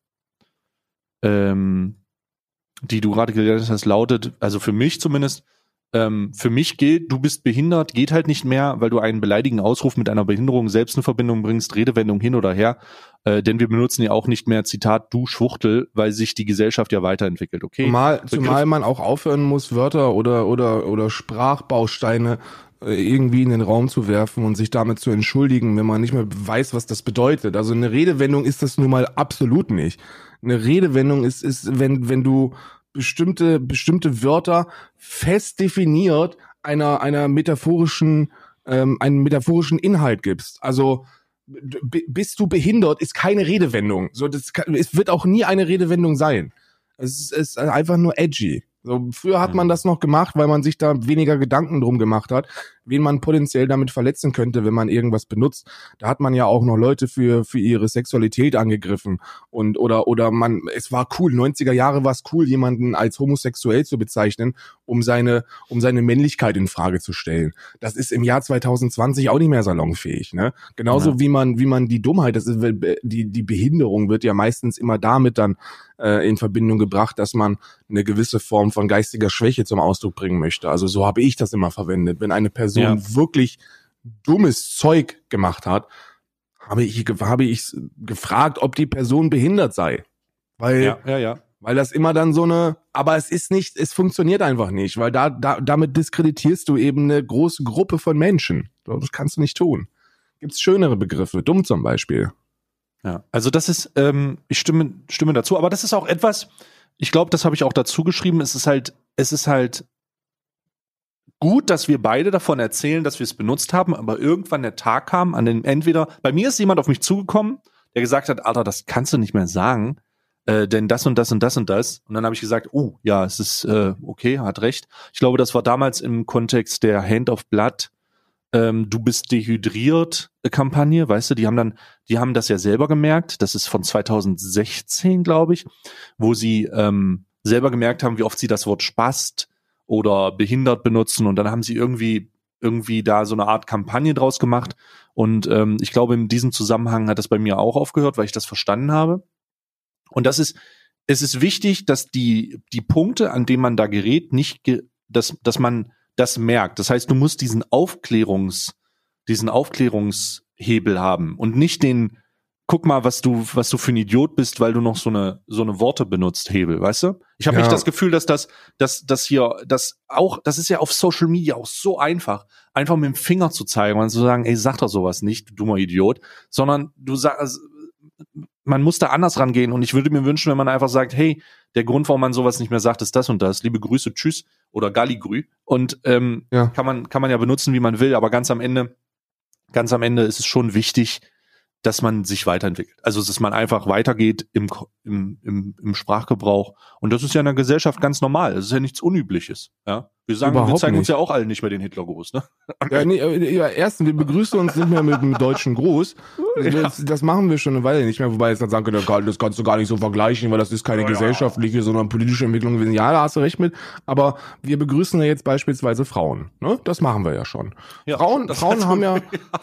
S1: ähm, die du gerade gelesen hast, lautet, also für mich zumindest, ähm, für mich gilt, du bist behindert, geht halt nicht mehr, weil du einen beleidigenden Ausruf mit einer Behinderung selbst in Verbindung bringst, Redewendung hin oder her. Äh, denn wir benutzen ja auch nicht mehr Zitat du Schwuchtel, weil sich die Gesellschaft ja weiterentwickelt, okay?
S2: Zumal, zumal man auch aufhören muss, Wörter oder, oder, oder Sprachbausteine äh, irgendwie in den Raum zu werfen und sich damit zu entschuldigen, wenn man nicht mehr weiß, was das bedeutet. Also eine Redewendung ist das nun mal absolut nicht. Eine Redewendung ist, ist, wenn, wenn du bestimmte, bestimmte Wörter fest definiert einer, einer metaphorischen, ähm, einen metaphorischen Inhalt gibst. Also, bist du behindert, ist keine Redewendung. So, das kann, es wird auch nie eine Redewendung sein. Es ist, es ist einfach nur edgy. So, früher hat man das noch gemacht, weil man sich da weniger Gedanken drum gemacht hat, wen man potenziell damit verletzen könnte, wenn man irgendwas benutzt. Da hat man ja auch noch Leute für, für ihre Sexualität angegriffen und, oder, oder man, es war cool, 90er Jahre war es cool, jemanden als homosexuell zu bezeichnen, um seine, um seine Männlichkeit in Frage zu stellen. Das ist im Jahr 2020 auch nicht mehr salonfähig, ne? Genauso ja. wie man, wie man die Dummheit, das ist, die, die Behinderung wird ja meistens immer damit dann äh, in Verbindung gebracht, dass man eine gewisse Form von geistiger Schwäche zum Ausdruck bringen möchte. Also so habe ich das immer verwendet. Wenn eine Person ja. wirklich dummes Zeug gemacht hat, habe ich, habe ich gefragt, ob die Person behindert sei. Weil, ja, ja, ja. weil das immer dann so eine, aber es ist nicht, es funktioniert einfach nicht, weil da, da damit diskreditierst du eben eine große Gruppe von Menschen. Das kannst du nicht tun. Gibt's schönere Begriffe, dumm zum Beispiel.
S1: Ja, also das ist, ähm, ich stimme, stimme dazu, aber das ist auch etwas, ich glaube, das habe ich auch dazu geschrieben, es ist halt, es ist halt gut, dass wir beide davon erzählen, dass wir es benutzt haben, aber irgendwann der Tag kam, an dem entweder, bei mir ist jemand auf mich zugekommen, der gesagt hat, Alter, das kannst du nicht mehr sagen, äh, denn das und das und das und das. Und dann habe ich gesagt, oh, ja, es ist äh, okay, hat recht. Ich glaube, das war damals im Kontext der Hand of Blood, ähm, du bist dehydriert äh, Kampagne, weißt du, die haben dann, die haben das ja selber gemerkt, das ist von 2016, glaube ich, wo sie ähm, selber gemerkt haben, wie oft sie das Wort spast oder behindert benutzen. Und dann haben sie irgendwie irgendwie da so eine Art Kampagne draus gemacht. Und ähm, ich glaube in diesem Zusammenhang hat das bei mir auch aufgehört, weil ich das verstanden habe. Und das ist es ist wichtig, dass die die Punkte, an denen man da gerät, nicht ge dass dass man das merkt. Das heißt, du musst diesen Aufklärungs diesen Aufklärungshebel haben und nicht den guck mal, was du, was du für ein Idiot bist, weil du noch so eine, so eine Worte benutzt, Hebel, weißt du? Ich habe ja. nicht das Gefühl, dass das, dass, dass hier, das auch, das ist ja auf Social Media auch so einfach, einfach mit dem Finger zu zeigen und zu sagen, ey, sag doch sowas nicht, du dummer Idiot, sondern du sagst, man muss da anders rangehen und ich würde mir wünschen, wenn man einfach sagt, hey, der Grund, warum man sowas nicht mehr sagt, ist das und das. Liebe Grüße, tschüss oder Galligrü. Und ähm, ja. kann man kann man ja benutzen, wie man will, aber ganz am Ende, ganz am Ende ist es schon wichtig, dass man sich weiterentwickelt. Also dass man einfach weitergeht im, im, im, im Sprachgebrauch. Und das ist ja in der Gesellschaft ganz normal. Das ist ja nichts Unübliches. Ja? Wir sagen, Überhaupt wir zeigen nicht. uns ja auch alle nicht mehr den Hitlergruß. Ne? <laughs>
S2: Ja, nee, äh, ja, erstens, wir begrüßen uns nicht mehr mit dem deutschen Gruß. <laughs> Das, das machen wir schon eine Weile nicht mehr, wobei jetzt dann sagen können, das kannst du gar nicht so vergleichen, weil das ist keine ja, gesellschaftliche, sondern politische Entwicklung gewesen. Ja, da hast du recht mit. Aber wir begrüßen ja jetzt beispielsweise Frauen. Ne? Das machen wir ja schon. Ja, Frauen, Frauen haben <laughs> ja,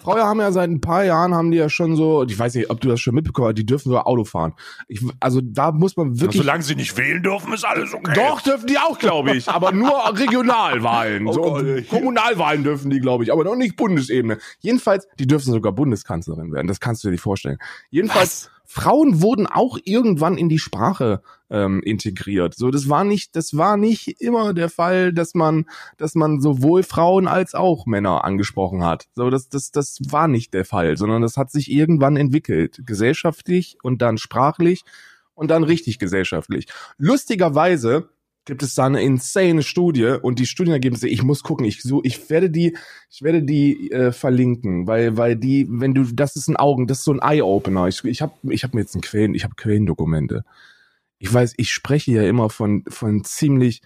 S2: Frauen haben ja seit ein paar Jahren haben die ja schon so, ich weiß nicht, ob du das schon mitbekommen hast, die dürfen so Auto fahren. Ich, also da muss man wirklich.
S1: solange sie nicht wählen dürfen, ist alles okay.
S2: Doch, dürfen die auch, glaube ich. aber nur Regionalwahlen. <laughs> Oh so, Gott, Kommunalwahlen dürfen die, glaube ich, aber noch nicht Bundesebene. Jedenfalls, die dürfen sogar Bundeskanzlerin werden. Das kannst du dir nicht vorstellen. Jedenfalls, Was? Frauen wurden auch irgendwann in die Sprache ähm, integriert. So, das war nicht, das war nicht immer der Fall, dass man, dass man sowohl Frauen als auch Männer angesprochen hat. So, das, das, das war nicht der Fall, sondern das hat sich irgendwann entwickelt, gesellschaftlich und dann sprachlich und dann richtig gesellschaftlich. Lustigerweise gibt es da eine insane Studie und die Studienergebnisse, ich muss gucken, ich so, ich werde die, ich werde die äh, verlinken, weil, weil die, wenn du, das ist ein Augen, das ist so ein Eye-Opener. Ich, ich habe, ich habe mir jetzt ein Quellen, ich habe Quellendokumente. Ich weiß, ich spreche ja immer von, von ziemlich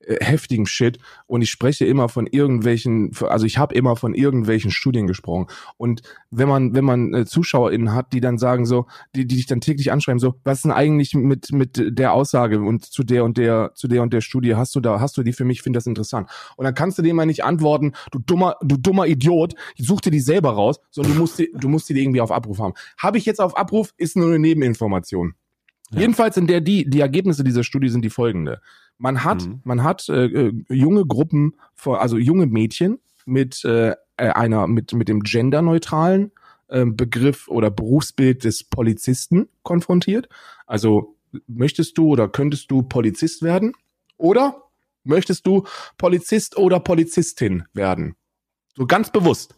S2: äh, heftigen Shit und ich spreche immer von irgendwelchen, also ich habe immer von irgendwelchen Studien gesprochen und wenn man wenn man äh, ZuschauerInnen hat, die dann sagen so, die die dich dann täglich anschreiben so, was ist denn eigentlich mit mit der Aussage und zu der und der zu der und der Studie hast du da hast du die für mich, finde das interessant und dann kannst du dem mal nicht antworten, du dummer du dummer Idiot, such dir die selber raus, sondern du musst die, du musst die irgendwie auf Abruf haben. Habe ich jetzt auf Abruf ist nur eine Nebeninformation. Ja. Jedenfalls in der die die Ergebnisse dieser Studie sind die folgende. Man hat, mhm. man hat äh, äh, junge Gruppen, also junge Mädchen mit äh, äh, einer, mit, mit dem genderneutralen äh, Begriff oder Berufsbild des Polizisten konfrontiert. Also möchtest du oder könntest du Polizist werden? Oder möchtest du Polizist oder Polizistin werden? So ganz bewusst.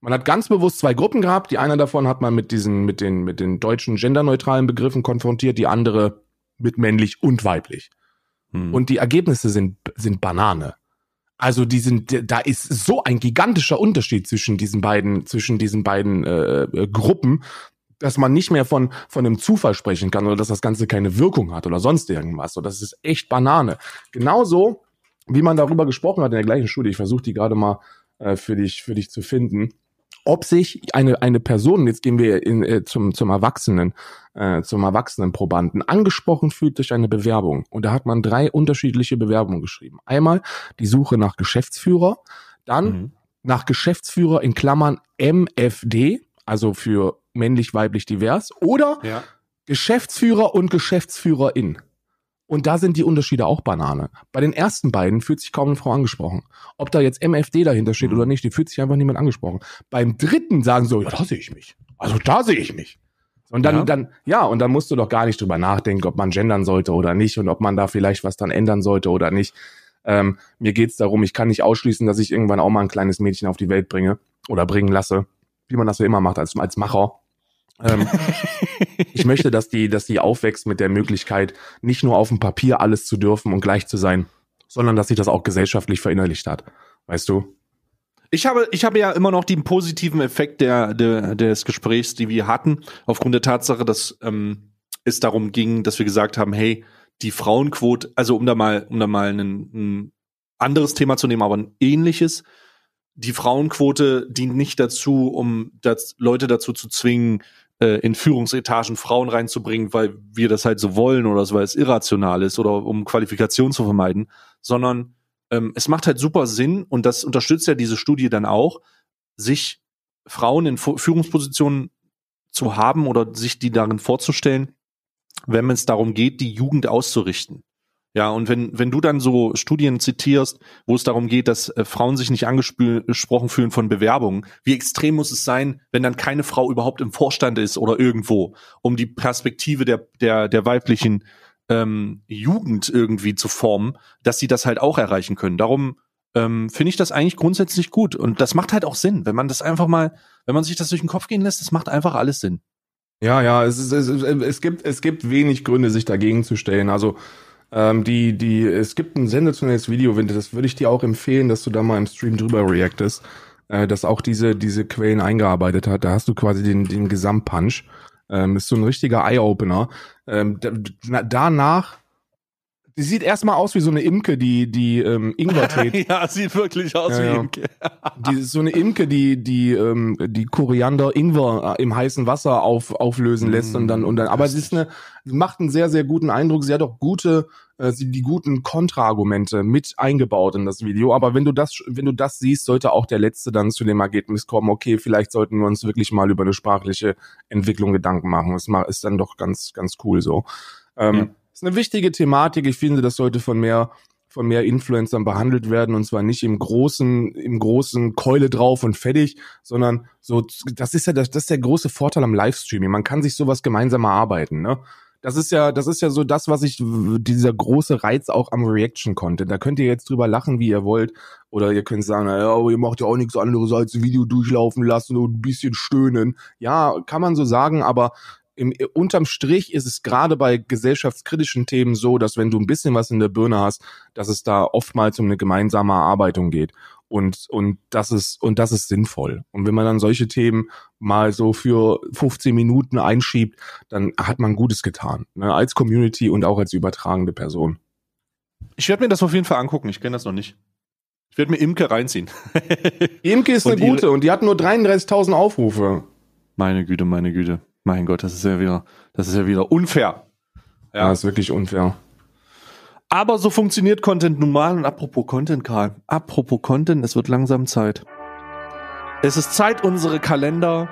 S2: Man hat ganz bewusst zwei Gruppen gehabt. Die eine davon hat man mit diesen, mit den, mit den deutschen genderneutralen Begriffen konfrontiert, die andere mit männlich und weiblich. Hm. Und die Ergebnisse sind, sind Banane. Also die sind, da ist so ein gigantischer Unterschied zwischen diesen beiden, zwischen diesen beiden äh, äh, Gruppen, dass man nicht mehr von von einem Zufall sprechen kann oder dass das Ganze keine Wirkung hat oder sonst irgendwas. So, das ist echt Banane. Genauso wie man darüber gesprochen hat in der gleichen Studie. Ich versuche die gerade mal äh, für dich für dich zu finden ob sich eine, eine Person, jetzt gehen wir in, äh, zum, zum Erwachsenen, äh, zum Erwachsenenprobanden, angesprochen fühlt durch eine Bewerbung. Und da hat man drei unterschiedliche Bewerbungen geschrieben. Einmal die Suche nach Geschäftsführer, dann mhm. nach Geschäftsführer in Klammern MFD, also für männlich, weiblich, divers, oder ja. Geschäftsführer und Geschäftsführerin. Und da sind die Unterschiede auch Banane. Bei den ersten beiden fühlt sich kaum eine Frau angesprochen. Ob da jetzt MFD dahinter steht mhm. oder nicht, die fühlt sich einfach niemand angesprochen. Beim dritten sagen so, ja, da sehe ich mich. Also da sehe ich mich. Und dann, ja. dann, ja, und dann musst du doch gar nicht drüber nachdenken, ob man gendern sollte oder nicht und ob man da vielleicht was dann ändern sollte oder nicht. Ähm, mir geht's darum, ich kann nicht ausschließen, dass ich irgendwann auch mal ein kleines Mädchen auf die Welt bringe oder bringen lasse, wie man das so immer macht als, als Macher. Ähm, ich möchte, dass die, dass die aufwächst mit der Möglichkeit, nicht nur auf dem Papier alles zu dürfen und gleich zu sein, sondern dass sie das auch gesellschaftlich verinnerlicht hat. Weißt du?
S1: Ich habe, ich habe ja immer noch den positiven Effekt der, der, des Gesprächs, die wir hatten, aufgrund der Tatsache, dass ähm, es darum ging, dass wir gesagt haben, hey, die Frauenquote, also um da mal, um da mal ein, ein anderes Thema zu nehmen, aber ein ähnliches, die Frauenquote dient nicht dazu, um das, Leute dazu zu zwingen, äh, in Führungsetagen Frauen reinzubringen, weil wir das halt so wollen oder so, weil es irrational ist oder um Qualifikation zu vermeiden, sondern ähm, es macht halt super Sinn und das unterstützt ja diese Studie dann auch, sich Frauen in Führungspositionen zu haben oder sich die darin vorzustellen, wenn es darum geht, die Jugend auszurichten. Ja, und wenn, wenn du dann so Studien zitierst, wo es darum geht, dass äh, Frauen sich nicht angesprochen fühlen von Bewerbungen, wie extrem muss es sein, wenn dann keine Frau überhaupt im Vorstand ist oder irgendwo, um die Perspektive der, der, der weiblichen ähm, Jugend irgendwie zu formen, dass sie das halt auch erreichen können. Darum ähm, finde ich das eigentlich grundsätzlich gut. Und das macht halt auch Sinn, wenn man das einfach mal, wenn man sich das durch den Kopf gehen lässt, das macht einfach alles Sinn.
S2: Ja, ja, es, ist, es, es, gibt, es gibt wenig Gründe, sich dagegen zu stellen. Also ähm, die, die, es gibt ein sensationelles Video, das würde ich dir auch empfehlen, dass du da mal im Stream drüber reactest, äh, das auch diese, diese Quellen eingearbeitet hat. Da hast du quasi den, den Gesamtpunch. Ähm, ist so ein richtiger Eye-Opener. Ähm, da, danach Sie sieht erstmal aus wie so eine Imke, die die ähm, Ingwer-Tee. <laughs>
S1: ja, sieht wirklich aus ja, wie ja. Imke. <laughs>
S2: die so eine Imke, die die ähm, die Koriander Ingwer äh, im heißen Wasser auf auflösen lässt mm, und dann und dann. Aber sie ist eine macht einen sehr sehr guten Eindruck. Sie hat auch gute äh, sie die guten Kontraargumente mit eingebaut in das Video. Aber wenn du das wenn du das siehst, sollte auch der letzte dann zu dem Ergebnis kommen. Okay, vielleicht sollten wir uns wirklich mal über eine sprachliche Entwicklung Gedanken machen. Das ist dann doch ganz ganz cool so. Ähm, ja ist eine wichtige Thematik. Ich finde, das sollte von mehr von mehr Influencern behandelt werden und zwar nicht im großen im großen Keule drauf und fertig, sondern so das ist ja das, das ist der große Vorteil am Livestreaming. Man kann sich sowas gemeinsam erarbeiten, ne? Das ist ja, das ist ja so das, was ich, dieser große Reiz auch am Reaction-Content. Da könnt ihr jetzt drüber lachen, wie ihr wollt. Oder ihr könnt sagen, naja, aber ihr macht ja auch nichts anderes als ein Video durchlaufen lassen und ein bisschen stöhnen. Ja, kann man so sagen, aber im, unterm Strich ist es gerade bei gesellschaftskritischen Themen so, dass wenn du ein bisschen was in der Birne hast, dass es da oftmals um eine gemeinsame Erarbeitung geht. Und, und das ist, und das ist sinnvoll. Und wenn man dann solche Themen mal so für 15 Minuten einschiebt, dann hat man Gutes getan. Ne? Als Community und auch als übertragende Person.
S1: Ich werde mir das auf jeden Fall angucken. Ich kenne das noch nicht. Ich werde mir Imke reinziehen.
S2: Imke ist <laughs> eine gute und die hat nur 33.000 Aufrufe.
S1: Meine Güte, meine Güte. Mein Gott, das ist ja wieder, das ist ja wieder unfair.
S2: Ja, ja ist wirklich unfair.
S1: Aber so funktioniert Content nun mal. Und apropos Content, Karl. Apropos Content, es wird langsam Zeit. Es ist Zeit, unsere Kalender.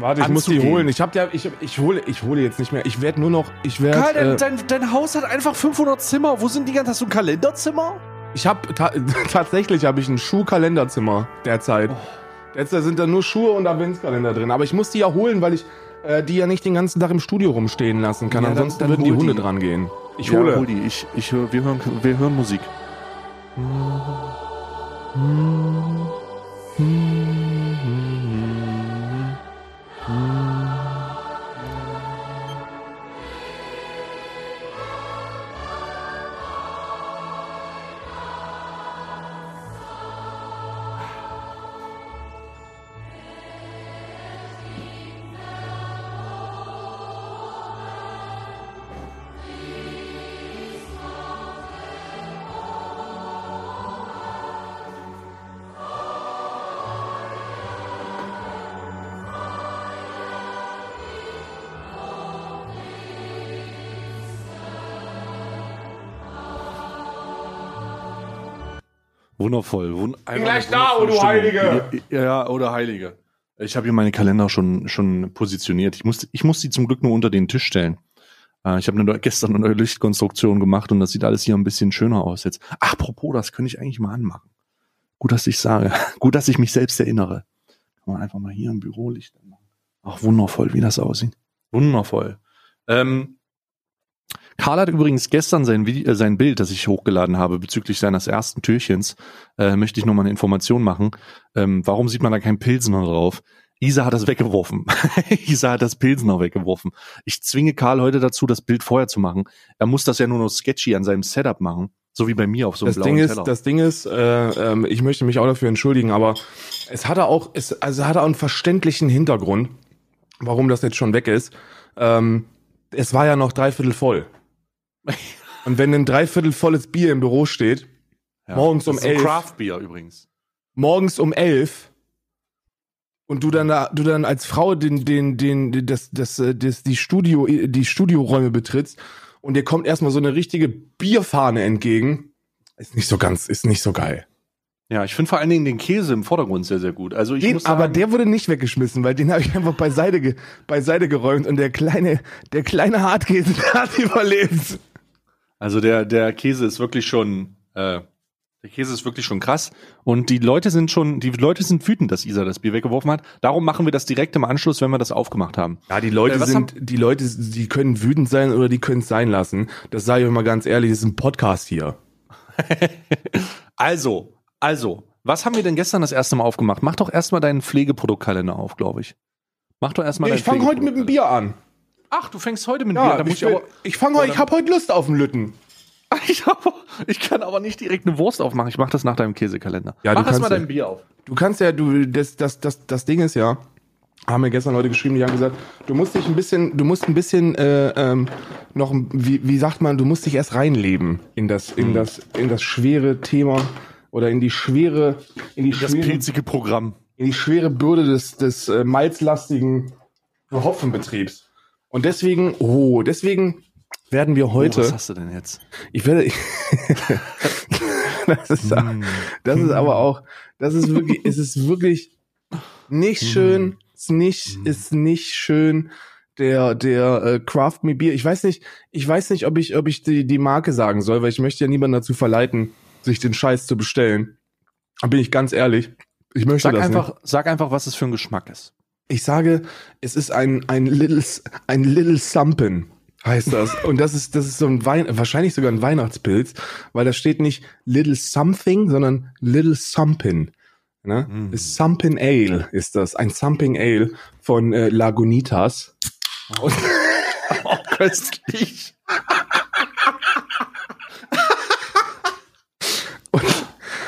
S2: Warte, ich muss die holen. Ich hab ja, ich, ich hole, ich hole jetzt nicht mehr. Ich werde nur noch, ich werde.
S1: Karl, dein, äh, dein, dein, Haus hat einfach 500 Zimmer. Wo sind die ganzen? Hast du ein Kalenderzimmer?
S2: Ich habe ta <laughs> tatsächlich habe ich ein Schuhkalenderzimmer derzeit. Oh. Jetzt sind da nur Schuhe und Adventskalender drin. Aber ich muss die ja holen, weil ich äh, die ja nicht den ganzen Tag im Studio rumstehen lassen kann. Ja, Ansonsten dann, dann würden die Hunde die. dran gehen.
S1: Ich ja, hole. Hol die. Ich, ich hör, wir, hören, wir hören Musik. Wundervoll. Wund
S2: Bin gleich da, oh du Heilige!
S1: Ja, oder Heilige. Ich habe hier meine Kalender schon, schon positioniert. Ich muss, ich muss die zum Glück nur unter den Tisch stellen. Äh, ich habe eine, gestern eine neue Lichtkonstruktion gemacht und das sieht alles hier ein bisschen schöner aus jetzt. Ach, apropos, das könnte ich eigentlich mal anmachen. Gut, dass ich sage. <laughs> Gut, dass ich mich selbst erinnere. Kann man einfach mal hier im Büro Licht anmachen. Ach, wundervoll, wie das aussieht. Wundervoll. Ähm, Karl hat übrigens gestern sein, Video, äh, sein Bild, das ich hochgeladen habe bezüglich seines ersten Türchens, äh, möchte ich nochmal eine Information machen. Ähm, warum sieht man da kein Pilsener drauf? Isa hat das weggeworfen. <laughs> Isa hat das Pilsener weggeworfen. Ich zwinge Karl heute dazu, das Bild vorher zu machen. Er muss das ja nur noch sketchy an seinem Setup machen. So wie bei mir auf so einem
S2: das blauen Ding ist, Das Ding ist, äh, äh, ich möchte mich auch dafür entschuldigen, aber es hatte auch, es, also hatte auch einen verständlichen Hintergrund, warum das jetzt schon weg ist. Ähm, es war ja noch dreiviertel voll. Und wenn ein dreiviertel volles Bier im Büro steht, ja, morgens um elf.
S1: Craft Bier übrigens.
S2: Morgens um elf. Und du dann da, du dann als Frau den, den, den, das, das, äh, das, die Studio, die Studioräume betrittst und dir kommt erstmal so eine richtige Bierfahne entgegen, ist nicht so ganz, ist nicht so geil.
S1: Ja, ich finde vor allen Dingen den Käse im Vordergrund sehr, sehr gut. Also ich
S2: den,
S1: muss sagen,
S2: aber der wurde nicht weggeschmissen, weil den <laughs> habe ich einfach beiseite, ge, beiseite geräumt und der kleine, der kleine Hartkäse, <laughs> der hat überlebt.
S1: Also der, der Käse ist wirklich schon, äh, der Käse ist wirklich schon krass. Und die Leute sind schon, die Leute sind wütend, dass Isa das Bier weggeworfen hat. Darum machen wir das direkt im Anschluss, wenn wir das aufgemacht haben.
S2: Ja, die Leute äh, sind, die Leute, die können wütend sein oder die können es sein lassen. Das sage ich euch mal ganz ehrlich, das ist ein Podcast hier. <laughs>
S1: also, also, was haben wir denn gestern das erste Mal aufgemacht? Mach doch erstmal deinen Pflegeproduktkalender auf, glaube ich. Mach doch erstmal
S2: nee, Ich fange heute mit dem Bier an.
S1: Ach, du fängst heute mit
S2: ja, Bier. Ich, ich, ich fange heute, ich habe heute Lust auf einen Lütten. <laughs>
S1: Ich, hab, ich kann aber nicht direkt eine Wurst aufmachen. Ich mache das nach deinem Käsekalender.
S2: Ja, Mach erstmal dein Bier auf. Du kannst ja, du, das, das, das, das Ding ist ja, haben mir gestern Leute geschrieben, die haben gesagt, du musst dich ein bisschen, du musst ein bisschen äh, ähm, noch, wie, wie sagt man, du musst dich erst reinleben in das, in hm. das, in das schwere Thema oder in die schwere, in die
S1: das schwere, pilzige Programm,
S2: in die schwere Bürde des, des äh, malzlastigen Hopfenbetriebs. Und deswegen, oh, deswegen werden wir heute. Oh,
S1: was hast du denn jetzt?
S2: Ich werde. <laughs> das, ist, das ist aber auch, das ist wirklich, es ist wirklich nicht mm. schön, ist nicht, mm. ist nicht schön. Der, der äh, Craft Me Beer. Ich weiß nicht, ich weiß nicht, ob ich, ob ich die, die Marke sagen soll, weil ich möchte ja niemanden dazu verleiten, sich den Scheiß zu bestellen. Da bin ich ganz ehrlich. Ich möchte
S1: sag
S2: das
S1: einfach,
S2: nicht.
S1: Sag einfach, was es für ein Geschmack ist.
S2: Ich sage, es ist ein, ein little, ein little Sumpen heißt das. Und das ist, das ist so ein Wein, wahrscheinlich sogar ein Weihnachtspilz, weil da steht nicht Little Something, sondern Little Sumpin. Ne? Mm. Sumpin Ale ist das. Ein Sumping Ale von äh, Lagunitas.
S1: Oh, <laughs> oh köstlich. <laughs>
S2: und,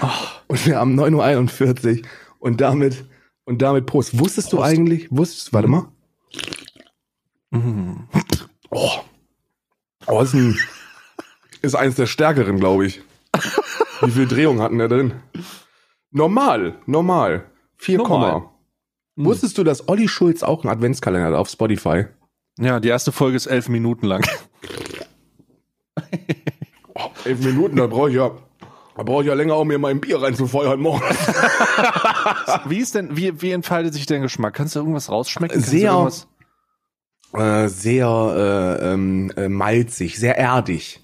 S2: oh. und wir haben 9.41 Uhr und damit und damit Prost. Wusstest Prost. du eigentlich, wusstest, warte mal. Mm. Oh. Oh, ist, ein, ist eins der stärkeren, glaube ich. Wie viel Drehung hatten der drin? Normal, normal. 4, normal. Hm. Wusstest du, dass Olli Schulz auch einen Adventskalender hat auf Spotify?
S1: Ja, die erste Folge ist elf Minuten lang.
S2: oh, elf Minuten, da brauche ich ja da brauche ich ja länger, um mir mein Bier reinzufeuern morgen. <laughs>
S1: wie ist denn, wie, wie entfaltet sich dein Geschmack? Kannst du irgendwas rausschmecken?
S2: Sehr, äh, sehr äh, ähm, äh, malzig, sehr erdig.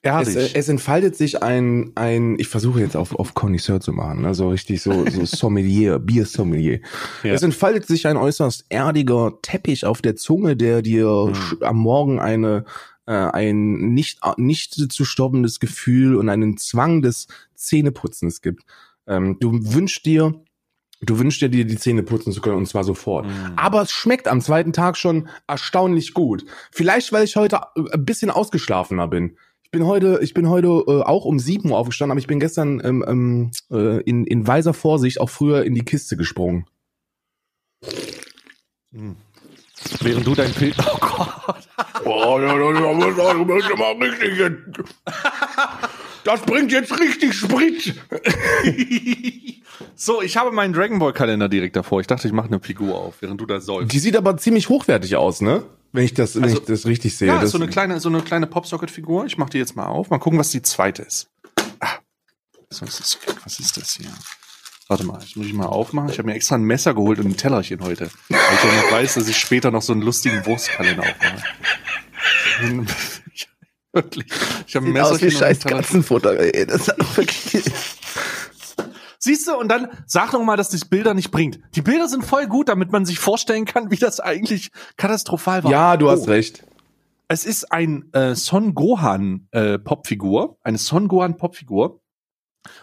S2: Erdig. Es, äh, es entfaltet sich ein, ein, ich versuche jetzt auf, auf Connoisseur zu machen, also richtig so, so <laughs> Sommelier, Biersommelier. Ja. Es entfaltet sich ein äußerst erdiger Teppich auf der Zunge, der dir mhm. am Morgen eine, äh, ein nicht, nicht zu stoppendes Gefühl und einen Zwang des Zähneputzens gibt. Ähm, du wünschst dir Du wünschst dir, dir die Zähne putzen zu können und zwar sofort. Mm. Aber es schmeckt am zweiten Tag schon erstaunlich gut. Vielleicht, weil ich heute äh, ein bisschen ausgeschlafener bin. Ich bin heute, ich bin heute äh, auch um 7 Uhr aufgestanden, aber ich bin gestern ähm, ähm, äh, in, in weiser Vorsicht auch früher in die Kiste gesprungen.
S1: Mm. Während du dein Pilz. Oh Gott.
S2: Oh, ja, das mal richtig. Das bringt jetzt richtig Sprit. <laughs>
S1: so, ich habe meinen Dragon Ball Kalender direkt davor. Ich dachte, ich mache eine Figur auf, während du da sollst.
S2: Die sieht aber ziemlich hochwertig aus, ne? Wenn ich das, wenn also, ich das richtig sehe. Ja,
S1: das so eine kleine, so eine kleine Popsocket-Figur. Ich mache die jetzt mal auf. Mal gucken, was die zweite ist. Ah, was ist das, was ist das hier? Warte mal, ich muss ich mal aufmachen. Ich habe mir extra ein Messer geholt und ein Tellerchen heute. Weil ich ja noch weiß, dass ich später noch so einen lustigen Wurstkalender aufmache. Wirklich. Ich habe ein Messer aus
S2: wie scheiß Katzenfutter, ey. Das ist wirklich.
S1: Siehst du, und dann sag doch mal, dass das Bilder nicht bringt. Die Bilder sind voll gut, damit man sich vorstellen kann, wie das eigentlich katastrophal war.
S2: Ja, du oh. hast recht.
S1: Es ist ein äh, Son Gohan äh, Popfigur, eine Son Gohan Popfigur.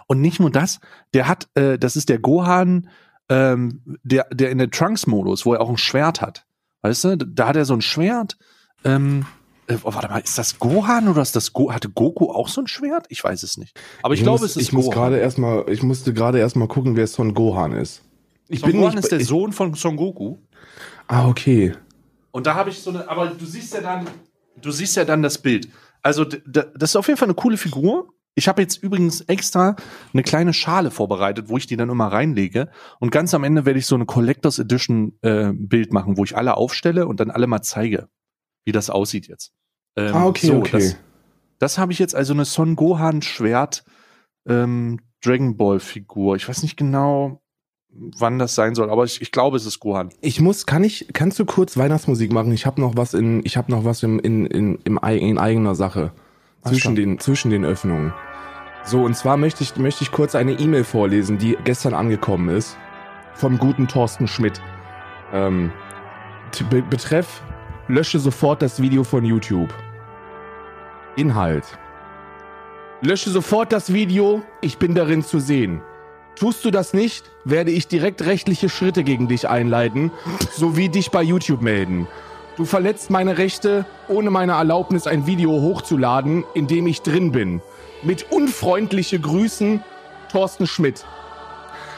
S1: Und nicht nur das, der hat, äh, das ist der Gohan, ähm, der, der in der Trunks-Modus, wo er auch ein Schwert hat. Weißt du, da hat er so ein Schwert. Ähm, äh, oh, warte mal, ist das Gohan oder ist das Go hatte Goku auch so ein Schwert? Ich weiß es nicht. Aber ich, ich glaube, es ist
S2: Ich Gohan. muss gerade erstmal, ich musste gerade erstmal gucken, wer Son Gohan ist.
S1: Ich Son bin Gohan nicht, ist der ich, Sohn von Son Goku.
S2: Ah, okay.
S1: Und da habe ich so eine, aber du siehst ja dann, du siehst ja dann das Bild. Also das ist auf jeden Fall eine coole Figur. Ich habe jetzt übrigens extra eine kleine Schale vorbereitet, wo ich die dann immer reinlege. Und ganz am Ende werde ich so eine Collectors Edition äh, Bild machen, wo ich alle aufstelle und dann alle mal zeige wie das aussieht jetzt.
S2: Ähm, ah, okay, so, okay.
S1: Das, das habe ich jetzt also eine Son Gohan Schwert ähm, Dragon Ball Figur. Ich weiß nicht genau, wann das sein soll, aber ich, ich glaube, es ist Gohan.
S2: Ich muss, kann ich, kannst du kurz Weihnachtsmusik machen? Ich habe noch was in, ich habe noch was im, in, in, im, in eigener Sache zwischen den, zwischen den Öffnungen. So, und zwar möchte ich, möchte ich kurz eine E-Mail vorlesen, die gestern angekommen ist. Vom guten Thorsten Schmidt. Ähm, betreff Lösche sofort das Video von YouTube. Inhalt. Lösche sofort das Video, ich bin darin zu sehen. Tust du das nicht, werde ich direkt rechtliche Schritte gegen dich einleiten, sowie dich bei YouTube melden. Du verletzt meine Rechte, ohne meine Erlaubnis ein Video hochzuladen, in dem ich drin bin. Mit unfreundliche Grüßen, Thorsten Schmidt.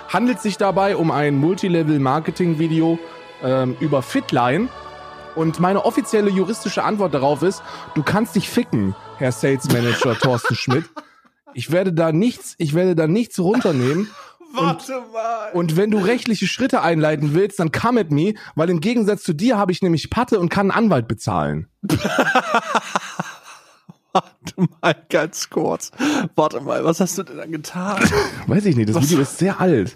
S2: Handelt sich dabei um ein Multilevel-Marketing-Video ähm, über Fitline, und meine offizielle juristische Antwort darauf ist, du kannst dich ficken, Herr Sales Manager <laughs> Thorsten Schmidt. Ich werde da nichts, ich werde da nichts runternehmen.
S1: Warte mal.
S2: Und wenn du rechtliche Schritte einleiten willst, dann come at me, weil im Gegensatz zu dir habe ich nämlich Patte und kann einen Anwalt bezahlen. <laughs>
S1: Warte mal ganz kurz. Warte mal, was hast du denn dann getan?
S2: Weiß ich nicht, das was? Video ist sehr alt.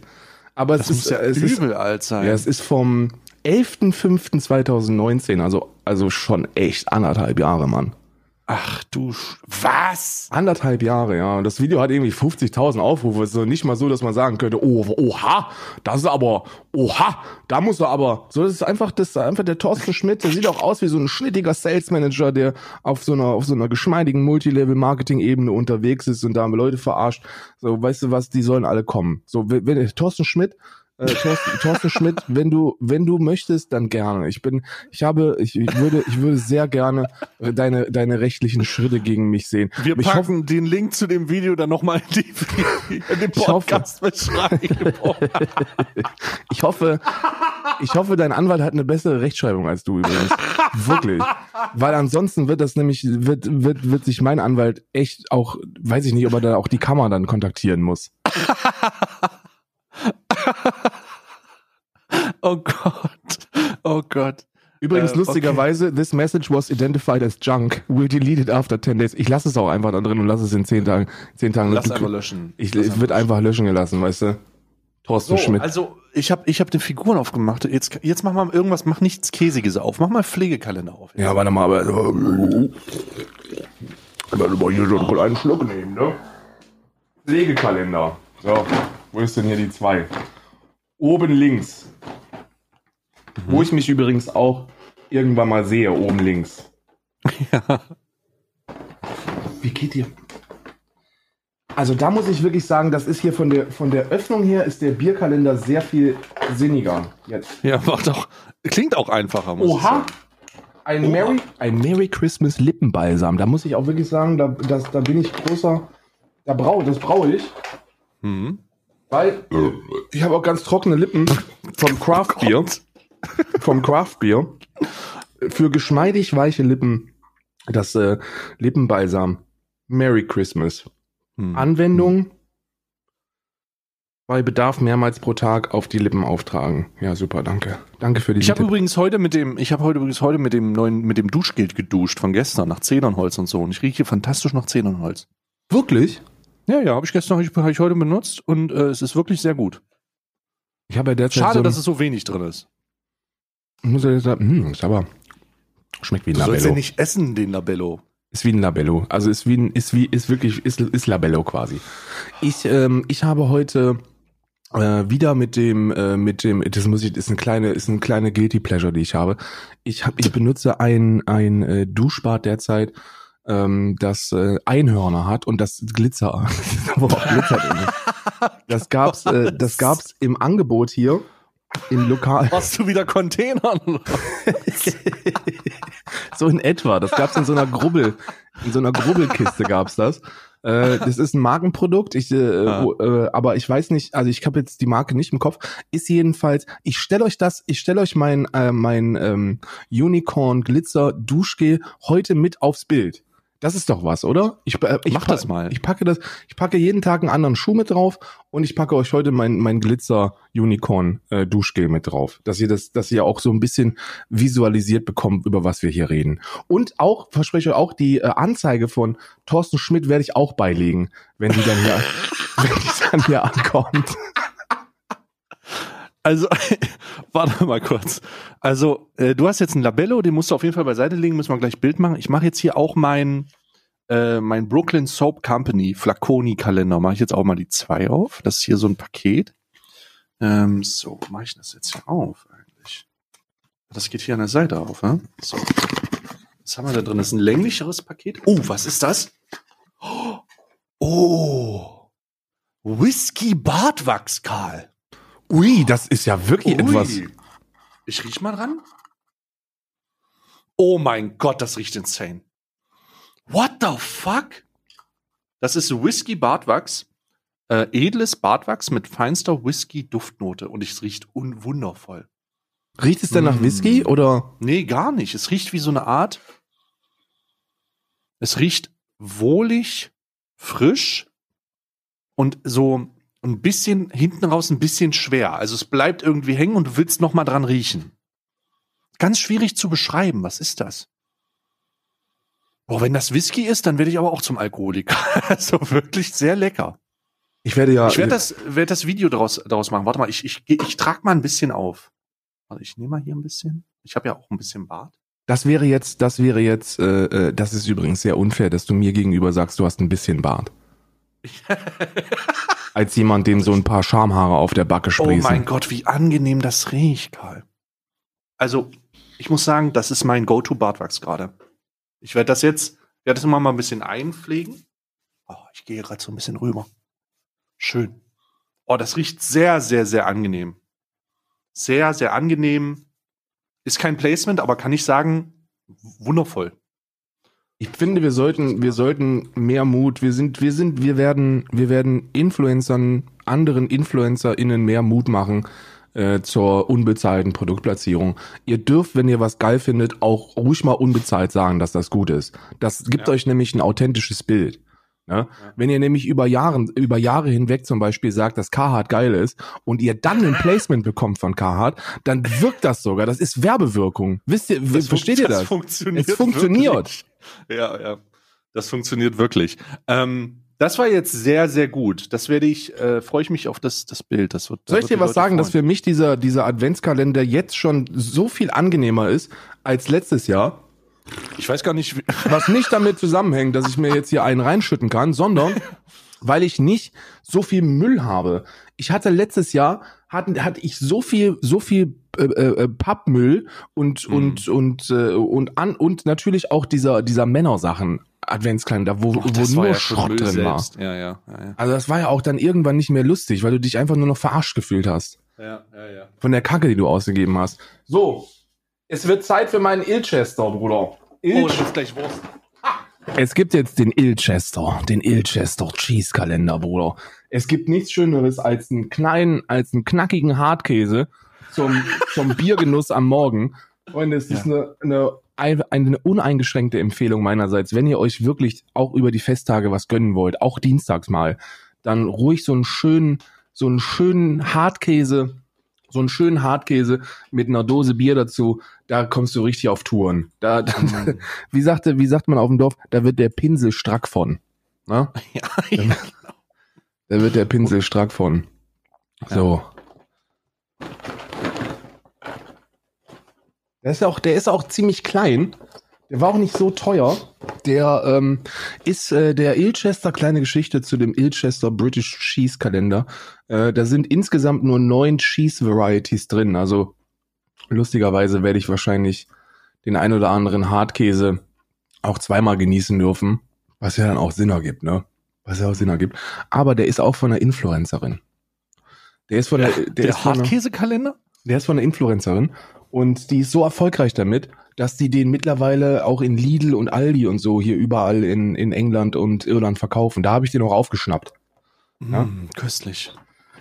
S2: Aber
S1: das
S2: es ist
S1: ja es übel
S2: ist,
S1: alt sein.
S2: Ja, es ist vom 11.05.2019, also, also schon echt anderthalb Jahre, Mann.
S1: Ach du, Sch was?
S2: Anderthalb Jahre, ja. Und das Video hat irgendwie 50.000 Aufrufe. Es ist nicht mal so, dass man sagen könnte, oh, oha, das ist aber, oha, da muss er aber. So, das ist einfach, das ist einfach der Thorsten Schmidt, der sieht auch aus wie so ein schnittiger Sales Manager, der auf so einer, auf so einer geschmeidigen Multilevel-Marketing-Ebene unterwegs ist und da Leute verarscht. So, weißt du was, die sollen alle kommen. So, wenn, wenn Thorsten Schmidt äh, Thorsten, Thorsten Schmidt, wenn du, wenn du möchtest, dann gerne. Ich bin, ich habe, ich, ich würde, ich würde sehr gerne äh, deine, deine rechtlichen Schritte gegen mich sehen.
S1: Wir ich packen hoffe, den Link zu dem Video dann nochmal in, die, in den Podcast-Beschreibung. <laughs>
S2: ich hoffe, ich hoffe, dein Anwalt hat eine bessere Rechtschreibung als du übrigens. Wirklich. Weil ansonsten wird das nämlich, wird, wird, wird sich mein Anwalt echt auch, weiß ich nicht, ob er da auch die Kammer dann kontaktieren muss.
S1: Oh Gott. Oh Gott.
S2: Übrigens, äh, lustigerweise, okay. this message was identified as junk. We'll delete it after 10 days. Ich lasse es auch einfach da drin und lasse es in 10 Tagen. 10 Tagen
S1: Lass einfach löschen.
S2: Ich, es wird einfach löschen gelassen, weißt du? Thorsten so, Schmidt.
S1: Also, ich habe ich hab den Figuren aufgemacht. Jetzt, jetzt mach mal irgendwas, mach nichts Käsiges auf. Mach mal Pflegekalender auf.
S2: Jetzt. Ja, warte mal, aber. Warte mal, hier schon einen Schluck nehmen, ne? Pflegekalender. So. Wo ist denn hier die 2? Oben links. Mhm. Wo ich mich übrigens auch irgendwann mal sehe, oben links. Ja. Wie geht dir? Also da muss ich wirklich sagen, das ist hier von der, von der Öffnung her ist der Bierkalender sehr viel sinniger jetzt.
S1: Ja, war doch, klingt auch einfacher, muss
S2: Oha! Ein
S1: Oha.
S2: Merry, ein Merry Christmas Lippenbalsam. Da muss ich auch wirklich sagen, da, das, da bin ich großer. Da brau, das brauche ich.
S1: Mhm.
S2: Weil ich habe auch ganz trockene Lippen vom Craft Bier. vom Craft Bier. Für geschmeidig weiche Lippen das äh, Lippenbalsam. Merry Christmas.
S1: Hm.
S2: Anwendung bei Bedarf mehrmals pro Tag auf die Lippen auftragen. Ja, super, danke. Danke für die
S1: Ich habe übrigens heute mit dem, ich habe heute übrigens heute mit dem neuen, mit dem Duschgel geduscht von gestern nach Zedernholz und so. Und ich rieche fantastisch nach Zedernholz.
S2: Wirklich?
S1: Ja, ja, habe ich gestern, habe ich, heute benutzt und äh, es ist wirklich sehr gut.
S2: Ich habe ja derzeit
S1: Schade,
S2: so,
S1: dass es so wenig drin ist.
S2: Ich muss ja sagen, hm, ist aber schmeckt wie ein
S1: Du sollst
S2: Labello.
S1: ja nicht essen, den Labello.
S2: Ist wie ein Labello. Also ist wie ein, ist wie, ist wirklich, ist, ist Labello quasi. Ich, ähm, ich habe heute äh, wieder mit dem, äh, mit dem, das muss ich, ist eine kleine, ist eine kleine guilty pleasure, die ich habe. Ich habe, ich benutze ein, ein äh, Duschbad derzeit, ähm, das äh, Einhörner hat und das Glitzer, <laughs> Glitzer. <laughs> Das gab's, äh, das gab's im Angebot hier im Lokal.
S1: Hast du wieder Containern? <laughs>
S2: so in etwa. Das gab's in so einer Grubbel, in so einer Grubbelkiste gab's das. Äh, das ist ein Markenprodukt, ich, äh,
S1: Ah.
S2: äh, aber ich weiß nicht, also ich habe jetzt die Marke nicht im Kopf. Ist jedenfalls, ich stelle euch das, ich stelle euch mein äh, mein ähm, Unicorn Glitzer Duschgel heute mit aufs Bild. Das ist doch was, oder? Ich, äh, ich
S1: Mach das mal.
S2: Ich packe das, ich packe jeden Tag einen anderen Schuh mit drauf und ich packe euch heute mein, mein Glitzer Unicorn äh, Duschgel mit drauf, dass ihr das, dass ihr auch so ein bisschen visualisiert bekommt, über was wir hier reden. Und auch verspreche euch auch die äh, Anzeige von Thorsten Schmidt werde ich auch beilegen, wenn die dann hier, <laughs> wenn die dann hier ankommt.
S1: Also, <laughs> warte mal kurz. Also, äh, du hast jetzt ein Labello, den musst du auf jeden Fall beiseite legen, müssen wir gleich Bild machen. Ich mache jetzt hier auch mein, äh, mein Brooklyn Soap Company Flaconi-Kalender. Mache ich jetzt auch mal die zwei auf. Das ist hier so ein Paket. Ähm, so, mache ich das jetzt hier auf eigentlich? Das geht hier an der Seite auf, ne? So. Was haben wir da drin? Das ist ein länglicheres Paket. Oh, was ist das? Oh. Whisky Bartwachs, Karl.
S2: Ui, das ist ja wirklich
S1: Ui.
S2: etwas.
S1: Ich riech mal dran. Oh mein Gott, das riecht insane. What the fuck? Das ist Whisky Bartwachs. Äh, edles Bartwachs mit feinster Whisky-Duftnote. Und es riecht un wundervoll.
S2: Riecht es denn nach
S1: Mm.
S2: Whisky oder?
S1: Nee, gar nicht. Es riecht wie so eine Art. Es riecht wohlig, frisch und so ein bisschen hinten raus ein bisschen schwer. Also es bleibt irgendwie hängen und du willst noch mal dran riechen. Ganz schwierig zu beschreiben. Was ist das? Boah, wenn das Whisky ist, dann werde ich aber auch zum Alkoholiker. <laughs> Also wirklich sehr lecker.
S2: Ich werde ja.
S1: Ich werde das, werd das Video daraus, daraus machen. Warte mal, ich, ich, ich trage mal ein bisschen auf. Warte, ich nehme mal hier ein bisschen. Ich habe ja auch ein bisschen Bart.
S2: Das wäre jetzt, das wäre jetzt, äh, äh, das ist übrigens sehr unfair, dass du mir gegenüber sagst, du hast ein bisschen Bart. <laughs> Als jemand, dem so ein paar Schamhaare auf der Backe
S1: Oh
S2: sprießen.
S1: mein Gott, wie angenehm das riecht, Karl. Also, ich muss sagen, das ist mein Go-To-Bartwachs gerade. Ich werde das jetzt, werde das immer mal ein bisschen einpflegen. Oh, ich gehe gerade so ein bisschen rüber. Schön. Oh, das riecht sehr, sehr, sehr angenehm. Sehr, sehr angenehm. Ist kein Placement, aber kann ich sagen, wundervoll.
S2: Ich finde, wir sollten, wir sollten mehr Mut. Wir sind, wir sind, wir werden, wir werden Influencern, anderen InfluencerInnen mehr Mut machen äh, zur unbezahlten Produktplatzierung. Ihr dürft, wenn ihr was geil findet, auch ruhig mal unbezahlt sagen, dass das gut ist. Das gibt
S1: Ja.
S2: euch nämlich ein authentisches Bild. Ne? Wenn ihr nämlich über Jahren, über Jahre hinweg zum Beispiel sagt, dass Carhartt geil ist und ihr dann ein Placement bekommt von Carhartt, dann wirkt das sogar. Das ist Werbewirkung. Wisst ihr,
S1: Das
S2: versteht ihr das?
S1: funktioniert.
S2: Es funktioniert.
S1: Wirklich. <laughs> Ja, ja. Das funktioniert wirklich. Ähm, das war jetzt sehr, sehr gut. Das werde ich, äh, freue ich mich auf das, das Bild. Das wird,
S2: Soll ich dir was
S1: Leute
S2: sagen, dass
S1: freuen.
S2: für mich dieser, dieser Adventskalender jetzt schon so viel angenehmer ist als letztes Jahr?
S1: Ich weiß gar nicht, <laughs>
S2: Was nicht damit zusammenhängt, dass ich mir jetzt hier einen reinschütten kann, sondern <laughs> weil ich nicht so viel Müll habe. Ich hatte letztes Jahr hatte, hatte ich so viel so viel äh, äh, Pappmüll und
S1: Mhm.
S2: und und äh, und an und natürlich auch dieser dieser Männersachen Adventskalender, wo, wo nur
S1: ja
S2: Schrott drin
S1: selbst. war. Ja, ja, ja, ja.
S2: Also das war ja auch dann irgendwann nicht mehr lustig, weil du dich einfach nur noch verarscht gefühlt hast.
S1: Ja, ja, ja.
S2: Von der Kacke, die du ausgegeben hast. So, es wird Zeit für meinen Ilchester, Bruder.
S1: Il oh, das ist gleich Wurst.
S2: Es gibt jetzt den Ilchester, den Ilchester Cheese Kalender, Bruder. Es gibt nichts Schöneres als einen kleinen, als einen knackigen Hartkäse zum, zum <laughs> Biergenuss am Morgen. Und es ist ja. eine, eine, eine uneingeschränkte Empfehlung meinerseits, wenn ihr euch wirklich auch über die Festtage was gönnen wollt, auch dienstags mal, dann ruhig so einen schönen, so einen schönen Hartkäse, so einen schönen Hartkäse mit einer Dose Bier dazu, da kommst du richtig auf Touren. Da, da mhm. <laughs> wie sagte, wie sagt man auf dem Dorf, da wird der Pinsel strack von. Na? <laughs> Ja, ja. Da, wird der Pinsel strack von. So. Der ist auch, der ist auch ziemlich klein. Der war auch nicht so teuer. Der ähm, ist äh, der Ilchester kleine Geschichte zu dem Ilchester British Cheese Kalender. Äh, da sind insgesamt nur neun Cheese Varieties drin. Also lustigerweise werde ich wahrscheinlich den ein oder anderen Hartkäse auch zweimal genießen dürfen, was ja dann auch Sinn ergibt, ne? Was ja auch Sinn ergibt. Aber der ist auch von einer Influencerin. Der ist von der, der,
S1: der Hartkäsekalender?
S2: Der ist von einer Influencerin und die ist so erfolgreich damit, dass die den mittlerweile auch in Lidl und Aldi und so hier überall in, in England und Irland verkaufen. Da habe ich den auch aufgeschnappt.
S1: Ja? Mm, köstlich.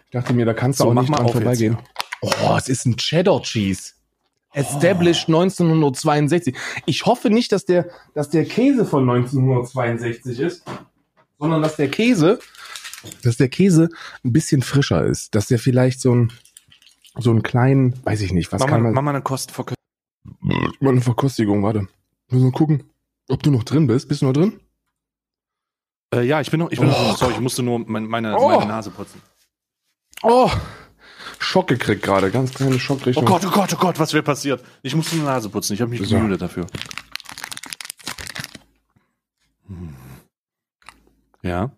S2: Ich dachte mir, da kannst du so, auch nicht dran vorbeigehen. Jetzt. Oh, es ist ein Cheddar Cheese. Established oh. 1962. Ich hoffe nicht, dass der, dass der Käse von 1962 ist, sondern dass der Käse, dass der Käse ein bisschen frischer ist. Dass der vielleicht so ein, so einen kleinen, weiß ich nicht, was
S1: mach
S2: kann man.
S1: Mach mal eine Kostenverköstigung.
S2: Mal eine Verkostigung, warte. Müssen wir gucken, ob du noch drin bist. Bist du noch drin?
S1: Äh, ja, ich bin noch, ich bin oh. noch, sorry, ich musste nur meine, meine, oh. meine Nase putzen.
S2: Oh! Schock gekriegt gerade, ganz kleine Schockrichtung.
S1: Oh Gott, oh Gott, oh Gott, was wäre passiert? Ich musste eine Nase putzen, ich habe mich so. dafür. Ja.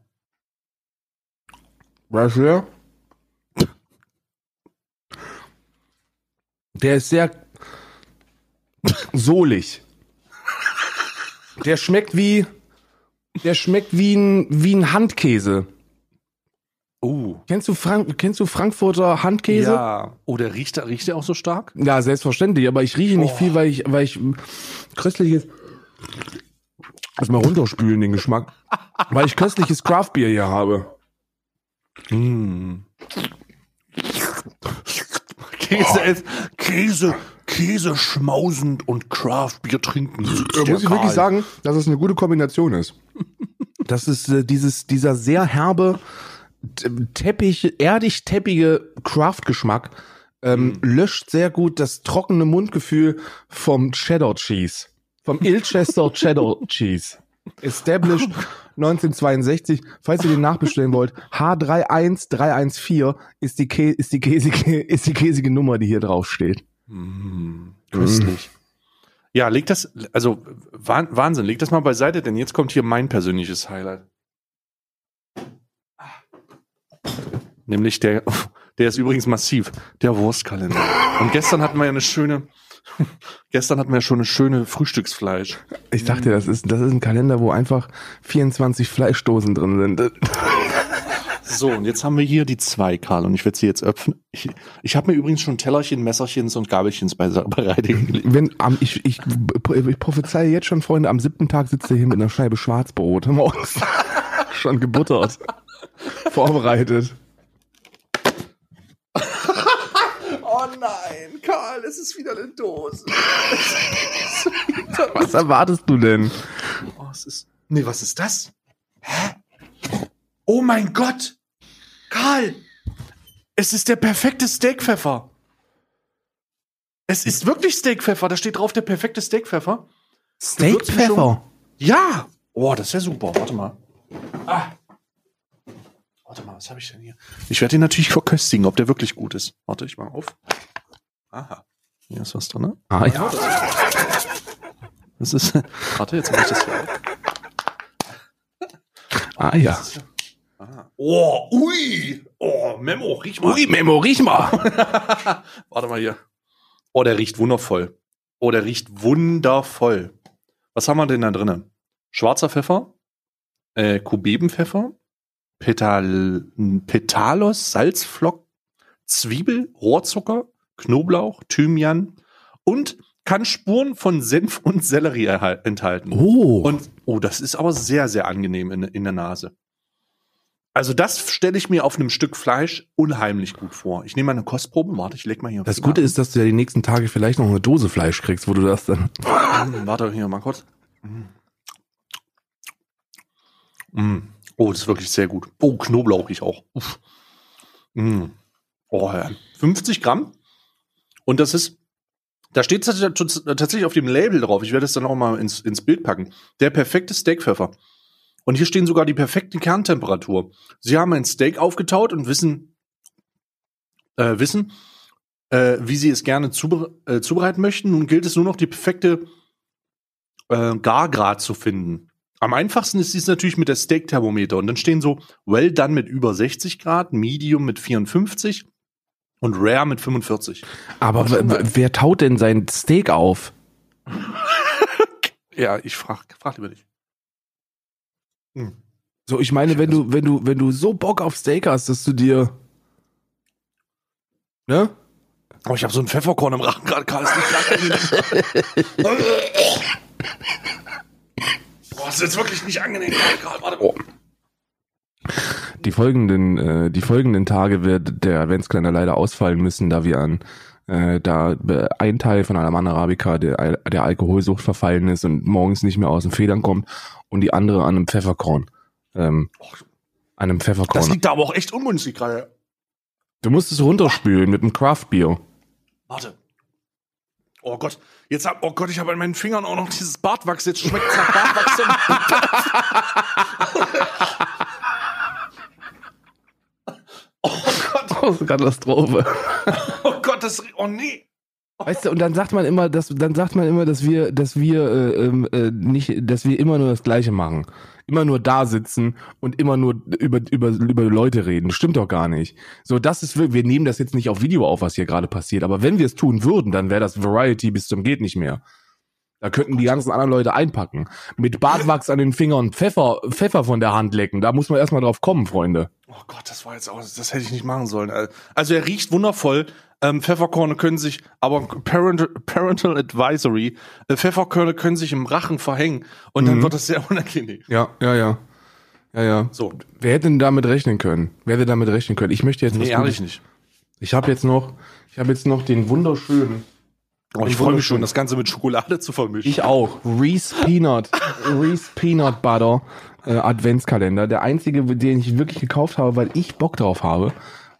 S2: Weißt du? Der ist sehr solig. Der schmeckt wie, der schmeckt wie ein, wie ein Handkäse.
S1: Oh.
S2: Kennst du Frank kennst du Frankfurter Handkäse?
S1: Ja. Oh, der riecht, riecht der auch so stark?
S2: Ja, selbstverständlich, aber ich rieche nicht oh. viel, weil ich, weil ich köstliches, erstmal runterspülen den Geschmack, weil ich köstliches Craftbier hier habe.
S1: Mm. Käse oh. ist, Käse, Käse schmausend und Craftbier trinken.
S2: Da muss ich Karl. wirklich sagen, dass es eine gute Kombination ist. Das ist äh, dieses, dieser sehr herbe, Teppich, erdig teppige Craft-Geschmack ähm, mhm. löscht sehr gut das trockene Mundgefühl vom Cheddar Cheese. Vom Ilchester Cheddar Cheese. Established 1962. Falls ihr den nachbestellen wollt, H31314 ist die, Kä ist die, käsige, ist die käsige Nummer, die hier drauf steht.
S1: Mm, köstlich. Mm. Ja, leg das, also Wahnsinn, leg das mal beiseite, denn jetzt kommt hier mein persönliches Highlight. Nämlich der, der ist übrigens massiv, der Wurstkalender. Und gestern hatten wir ja eine schöne, <laughs> gestern hatten wir ja schon eine schöne Frühstücksfleisch.
S2: Ich dachte, das ist, das ist ein Kalender, wo einfach 24 Fleischdosen drin sind.
S1: So, und jetzt haben wir hier die zwei, Karl, und ich werde sie jetzt öffnen. Ich, ich habe mir übrigens schon Tellerchen, Messerchens und Gabelchens bereit
S2: Wenn, um, ich, ich, ich prophezeie jetzt schon, Freunde, am siebten Tag sitzt er hier mit einer Scheibe Schwarzbrot morgens. <laughs> schon gebuttert. vorbereitet. <laughs>
S1: oh nein, Karl, es ist wieder eine Dose.
S2: was erwartest du denn?
S1: Oh, es ist. Nee, was ist das? Hä? Oh mein Gott! Karl! Es ist der perfekte Steakpfeffer. Es ist wirklich Steakpfeffer. Da steht drauf der perfekte Steakpfeffer.
S2: Steakpfeffer?
S1: Ja! Oh, das ist ja super. Warte mal. Ah. Warte mal, was habe ich denn hier? Ich werde ihn natürlich verköstigen, ob der wirklich gut ist. Warte, ich mal auf. Aha. Hier ist was drin. Ne?
S2: Ah, ja.
S1: Das ist. Warte, jetzt mache ich das hier
S2: auf. Ah, ja.
S1: ah. Oh, ui. Oh, Memo, riech mal.
S2: Ui, Memo, riech mal. <laughs>
S1: Warte mal hier. Oh, der riecht wundervoll. Oh, der riecht wundervoll. Was haben wir denn da drinnen? schwarzer Pfeffer, äh, Kubebenpfeffer, Petal, Petalos, Salzflock, Zwiebel, Rohrzucker, Knoblauch, Thymian und kann Spuren von Senf und Sellerie enthalten.
S2: Oh.
S1: Und oh, das ist aber sehr, sehr angenehm in, in der Nase. Also das stelle ich mir auf einem Stück Fleisch unheimlich gut vor. Ich nehme mal eine Kostprobe. Warte, ich leg mal hier.
S2: Das Gute ist, dass du ja die nächsten Tage vielleicht noch eine Dose Fleisch kriegst, wo du das dann.
S1: Mm, <laughs> warte hier mal kurz. Mm. Oh, das ist wirklich sehr gut. Oh, Knoblauch ich auch. Uff. Mm. Oh, ja. 50 Gramm. Und das ist, da steht tatsächlich auf dem Label drauf. Ich werde es dann auch mal ins, ins Bild packen. Der perfekte Steakpfeffer. Und hier stehen sogar die perfekte Kerntemperatur. Sie haben ein Steak aufgetaut und wissen, äh, wissen, äh, wie sie es gerne zube äh, zubereiten möchten. Nun gilt es nur noch, die perfekte äh, Gargrad zu finden. Am einfachsten ist dies natürlich mit der Steak-Thermometer. Und dann stehen so Well done mit über 60 Grad, Medium mit 54 und Rare mit 45.
S2: Aber wer taut denn sein Steak auf? <laughs>
S1: ja, ich frag, frag lieber dich.
S2: Hm. So, ich meine, wenn du, wenn du, wenn du so Bock auf Steak hast, dass du dir, ne?
S1: Oh, ich habe so ein Pfefferkorn im Rachen gerade, Karl. <laughs> Boah, das ist jetzt wirklich nicht angenehm, Karl. Warte. Oh.
S2: Die folgenden, äh, die folgenden Tage wird der Adventskalender leider ausfallen müssen, da wir an äh, da ein Teil von Alaman Arabica der, der Alkoholsucht verfallen ist und morgens nicht mehr aus den Federn kommt und die andere an einem Pfefferkorn. Ähm, an einem Pfefferkorn. Das
S1: liegt da aber auch echt ungünstig gerade.
S2: Du musst es runterspülen mit einem Craft-Bier.
S1: Warte. Oh Gott, jetzt hab, oh Gott, ich habe an meinen Fingern auch noch dieses Bartwachs. Jetzt schmeckt es nach Bartwachs. <laughs>
S2: oh Gott. Oh, Katastrophe. <laughs>
S1: oh Gott, das, oh nee.
S2: Weißt du, und dann sagt man immer, dass dann sagt man immer, dass wir, dass wir äh, ähm, äh, nicht, dass wir immer nur das Gleiche machen, immer nur da sitzen und immer nur über über über Leute reden. Stimmt doch gar nicht. So, das ist wir nehmen das jetzt nicht auf Video auf, was hier gerade passiert, aber wenn wir es tun würden, dann wäre das Variety bis zum geht nicht mehr. Da könnten die ganzen anderen Leute einpacken. Mit Bartwachs an den Fingern Pfeffer, Pfeffer von der Hand lecken. Da muss man erstmal drauf kommen, Freunde.
S1: Oh Gott, das war jetzt auch, das hätte ich nicht machen sollen. Also er riecht wundervoll. Ähm, Pfefferkorne können sich, aber Parental, Parental Advisory, äh, Pfefferkörner können sich im Rachen verhängen und mhm. dann wird das sehr unangenehm.
S2: Ja, ja, ja. Ja, ja. So. Wer hätte denn damit rechnen können? Wer hätte damit rechnen können? Ich möchte jetzt
S1: nee, ehrlich nicht.
S2: Ich habe jetzt noch, ich habe jetzt noch den wunderschönen
S1: Oh, ich freue mich schon, das Ganze mit Schokolade zu vermischen.
S2: Ich auch. Reese Peanut, Reese Peanut Butter äh, Adventskalender. Der einzige, den ich wirklich gekauft habe, weil ich Bock drauf habe.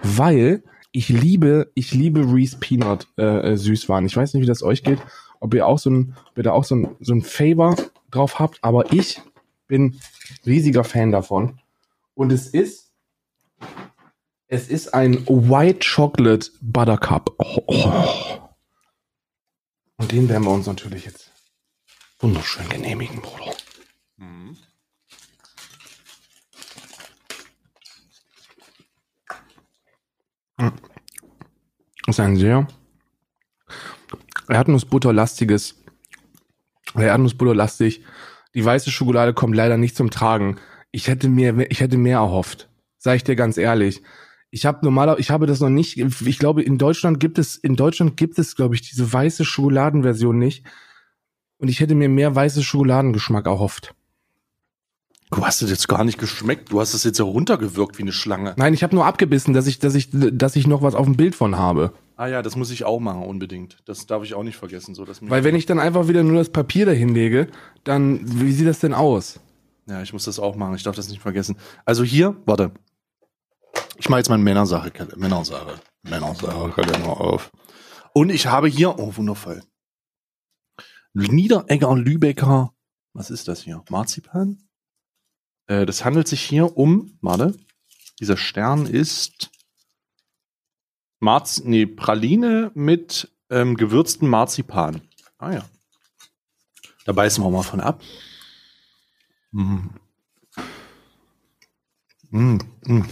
S2: Weil ich liebe, ich liebe Reese Peanut äh, äh, Süßwaren. Ich weiß nicht, wie das euch geht, ob ihr auch so ein, ob ihr da auch so ein, so ein Favor drauf habt, aber ich bin riesiger Fan davon. Und es ist, es ist ein White Chocolate Buttercup. Oh, oh. Und den werden wir uns natürlich jetzt wunderschön genehmigen, Bruder. Mhm. Das ist ein sehr Erdnussbutterlastiges, Erdnussbutterlastig. Die weiße Schokolade kommt leider nicht zum Tragen. Ich hätte mir, ich hätte mehr erhofft. Sag ich dir ganz ehrlich. Ich habe normaler, ich habe das noch nicht. Ich glaube, in Deutschland gibt es, in Deutschland gibt es, glaube ich, diese weiße Schokoladenversion nicht. Und ich hätte mir mehr weiße Schokoladengeschmack erhofft.
S1: Du hast es jetzt gar nicht geschmeckt. Du hast es jetzt heruntergewirkt wie eine Schlange.
S2: Nein, ich habe nur abgebissen, dass ich, dass ich, dass ich noch was auf dem Bild von habe.
S1: Ah ja, das muss ich auch machen unbedingt. Das darf ich auch nicht vergessen, so dass
S2: Weil wenn ich dann einfach wieder nur das Papier dahin lege, dann wie sieht das denn aus?
S1: Ja, ich muss das auch machen. Ich darf das nicht vergessen. Also hier, warte. Ich mache jetzt meine Männersache, Männersache, Männersache Kalender auf. Und ich habe hier, oh wundervoll, Niederegger Lübecker, was ist das hier? Marzipan? Äh, das handelt sich hier um, warte, dieser Stern ist Marz, nee, Praline mit ähm, gewürztem Marzipan. Ah ja. Da beißen wir mal von ab. Mm. Mm, mm.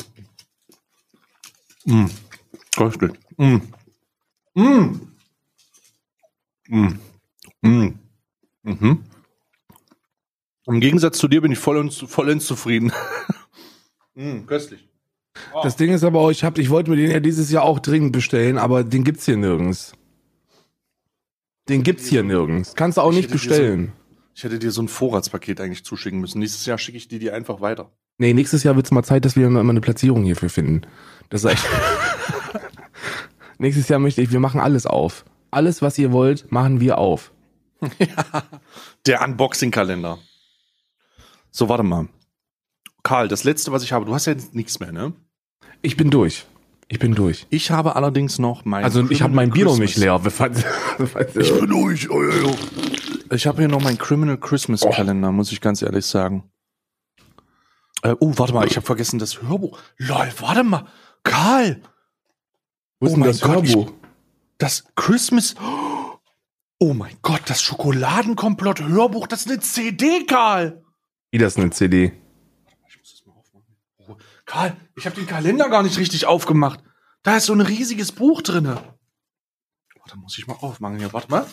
S1: Mm. Köstlich. Mm. Mm. Mm. Mm. Mhm. Im Gegensatz zu dir bin ich voll vollends zufrieden.
S2: mm, <laughs> köstlich. Oh. Das Ding ist aber auch, ich, hab, ich wollte mir den ja dieses Jahr auch dringend bestellen, aber den gibt's hier nirgends. Den gibt's hier nirgends. Kannst du auch ich nicht bestellen.
S1: So, ich hätte dir so ein Vorratspaket eigentlich zuschicken müssen. Nächstes Jahr schicke ich dir die einfach weiter.
S2: Nee, nächstes Jahr wird's mal Zeit, dass wir mal eine Platzierung hierfür finden. Das ist echt. <laughs> nächstes Jahr möchte ich, wir machen alles auf. Alles, was ihr wollt, machen wir auf. <laughs>
S1: ja, der Unboxing-Kalender. So, warte mal. Karl, das letzte, was ich habe, du hast ja nichts mehr, ne?
S2: Ich bin durch. Ich bin durch.
S1: Ich habe allerdings noch mein.
S2: Also ich habe mein Bier noch nicht leer. <laughs>
S1: ich bin durch. Ich habe hier noch meinen Criminal Christmas oh. Kalender, muss ich ganz ehrlich sagen. Äh, oh, warte mal, ich habe vergessen das Hörbuch. Lol, warte mal. Karl.
S2: Wo ist oh denn das Gott, Hörbuch? Ich,
S1: das Christmas. Oh mein Gott, das Schokoladenkomplott Hörbuch, das ist eine CD, Karl.
S2: Wie das eine CD? Ich muss das
S1: mal aufmachen. Oh, Karl, ich habe den Kalender gar nicht richtig aufgemacht. Da ist so ein riesiges Buch drinne. Warte, muss ich mal aufmachen hier. Warte mal.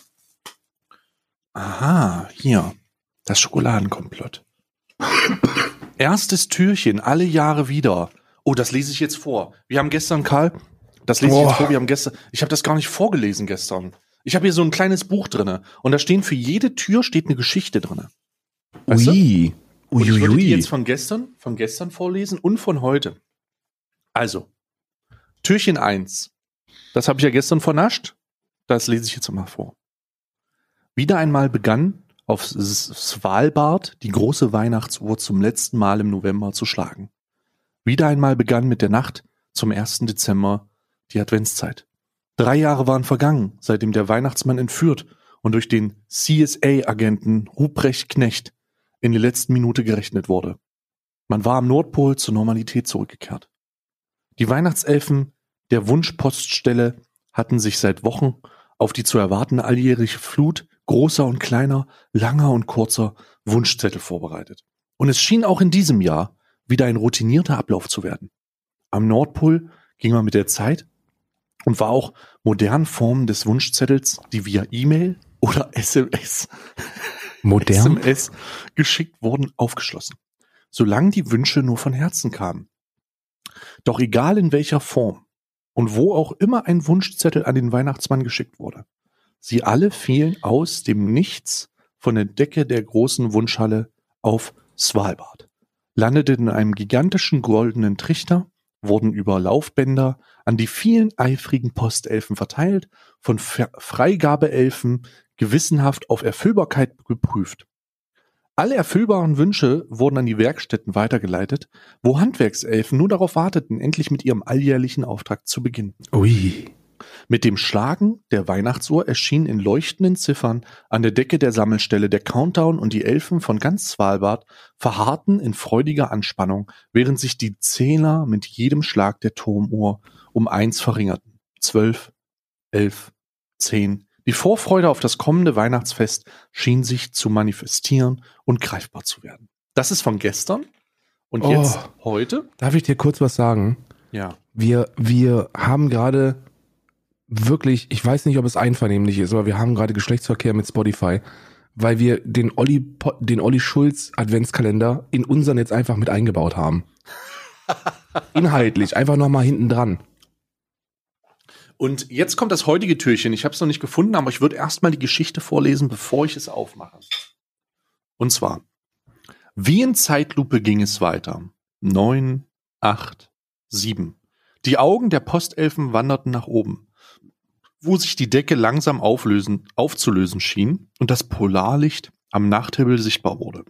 S1: Aha, hier. Das Schokoladenkomplott. <coughs> Erstes Türchen, alle Jahre wieder. Oh, das lese ich jetzt vor. Wir haben gestern, Karl, das lese ich jetzt vor, wir haben gestern, ich habe das gar nicht vorgelesen gestern. Ich habe hier so ein kleines Buch drinne und da stehen für jede Tür steht eine Geschichte drinne.
S2: Weißt Ui.
S1: Und ich würde die jetzt von gestern, von gestern vorlesen und von heute. Also, Türchen 1. Das habe ich ja gestern vernascht. Das lese ich jetzt mal vor. Wieder einmal begann auf Svalbard die große Weihnachtsuhr zum letzten Mal im November zu schlagen. Wieder einmal begann mit der Nacht zum 1. Dezember die Adventszeit. Drei Jahre waren vergangen, seitdem der Weihnachtsmann entführt und durch den CSA-Agenten Ruprecht Knecht in die letzten Minute gerechnet wurde. Man war am Nordpol zur Normalität zurückgekehrt. Die Weihnachtselfen der Wunschpoststelle hatten sich seit Wochen auf die zu erwartende alljährige Flut großer und kleiner, langer und kurzer Wunschzettel vorbereitet. Und es schien auch in diesem Jahr wieder ein routinierter Ablauf zu werden. Am Nordpol ging man mit der Zeit und war auch modernen Formen des Wunschzettels, die via E-Mail oder SMS
S2: Modern?
S1: SMS geschickt wurden, aufgeschlossen. Solange die Wünsche nur von Herzen kamen. Doch egal in welcher Form und wo auch immer ein Wunschzettel an den Weihnachtsmann geschickt wurde, sie alle fielen aus dem Nichts von der Decke der großen Wunschhalle auf Svalbard, landeten in einem gigantischen goldenen Trichter, wurden über Laufbänder an die vielen eifrigen Postelfen verteilt, von Freigabeelfen gewissenhaft auf Erfüllbarkeit geprüft. Alle erfüllbaren Wünsche wurden an die Werkstätten weitergeleitet, wo Handwerkselfen nur darauf warteten, endlich mit ihrem alljährlichen Auftrag zu beginnen.
S2: Ui.
S1: Mit dem Schlagen der Weihnachtsuhr erschienen in leuchtenden Ziffern an der Decke der Sammelstelle der Countdown und die Elfen von ganz Svalbard verharrten in freudiger Anspannung, während sich die Zähler mit jedem Schlag der Turmuhr um eins verringerten. Zwölf, elf, zehn, die Vorfreude auf das kommende Weihnachtsfest schien sich zu manifestieren und greifbar zu werden. Das ist von gestern. Und oh, jetzt heute.
S2: Darf ich dir kurz was sagen?
S1: Ja.
S2: Wir, wir haben gerade wirklich, ich weiß nicht, ob es einvernehmlich ist, aber wir haben gerade Geschlechtsverkehr mit Spotify, weil wir den Olli, den Olli Schulz Adventskalender in unseren jetzt einfach mit eingebaut haben. <laughs> Inhaltlich, einfach nochmal hinten dran.
S1: Und jetzt kommt das heutige Türchen. Ich habe es noch nicht gefunden, aber ich würde erstmal die Geschichte vorlesen, bevor ich es aufmache. Und zwar, wie in Zeitlupe ging es weiter. Neun, acht, sieben. Die Augen der Postelfen wanderten nach oben, wo sich die Decke langsam auflösen, aufzulösen schien und das Polarlicht am Nachthimmel sichtbar wurde.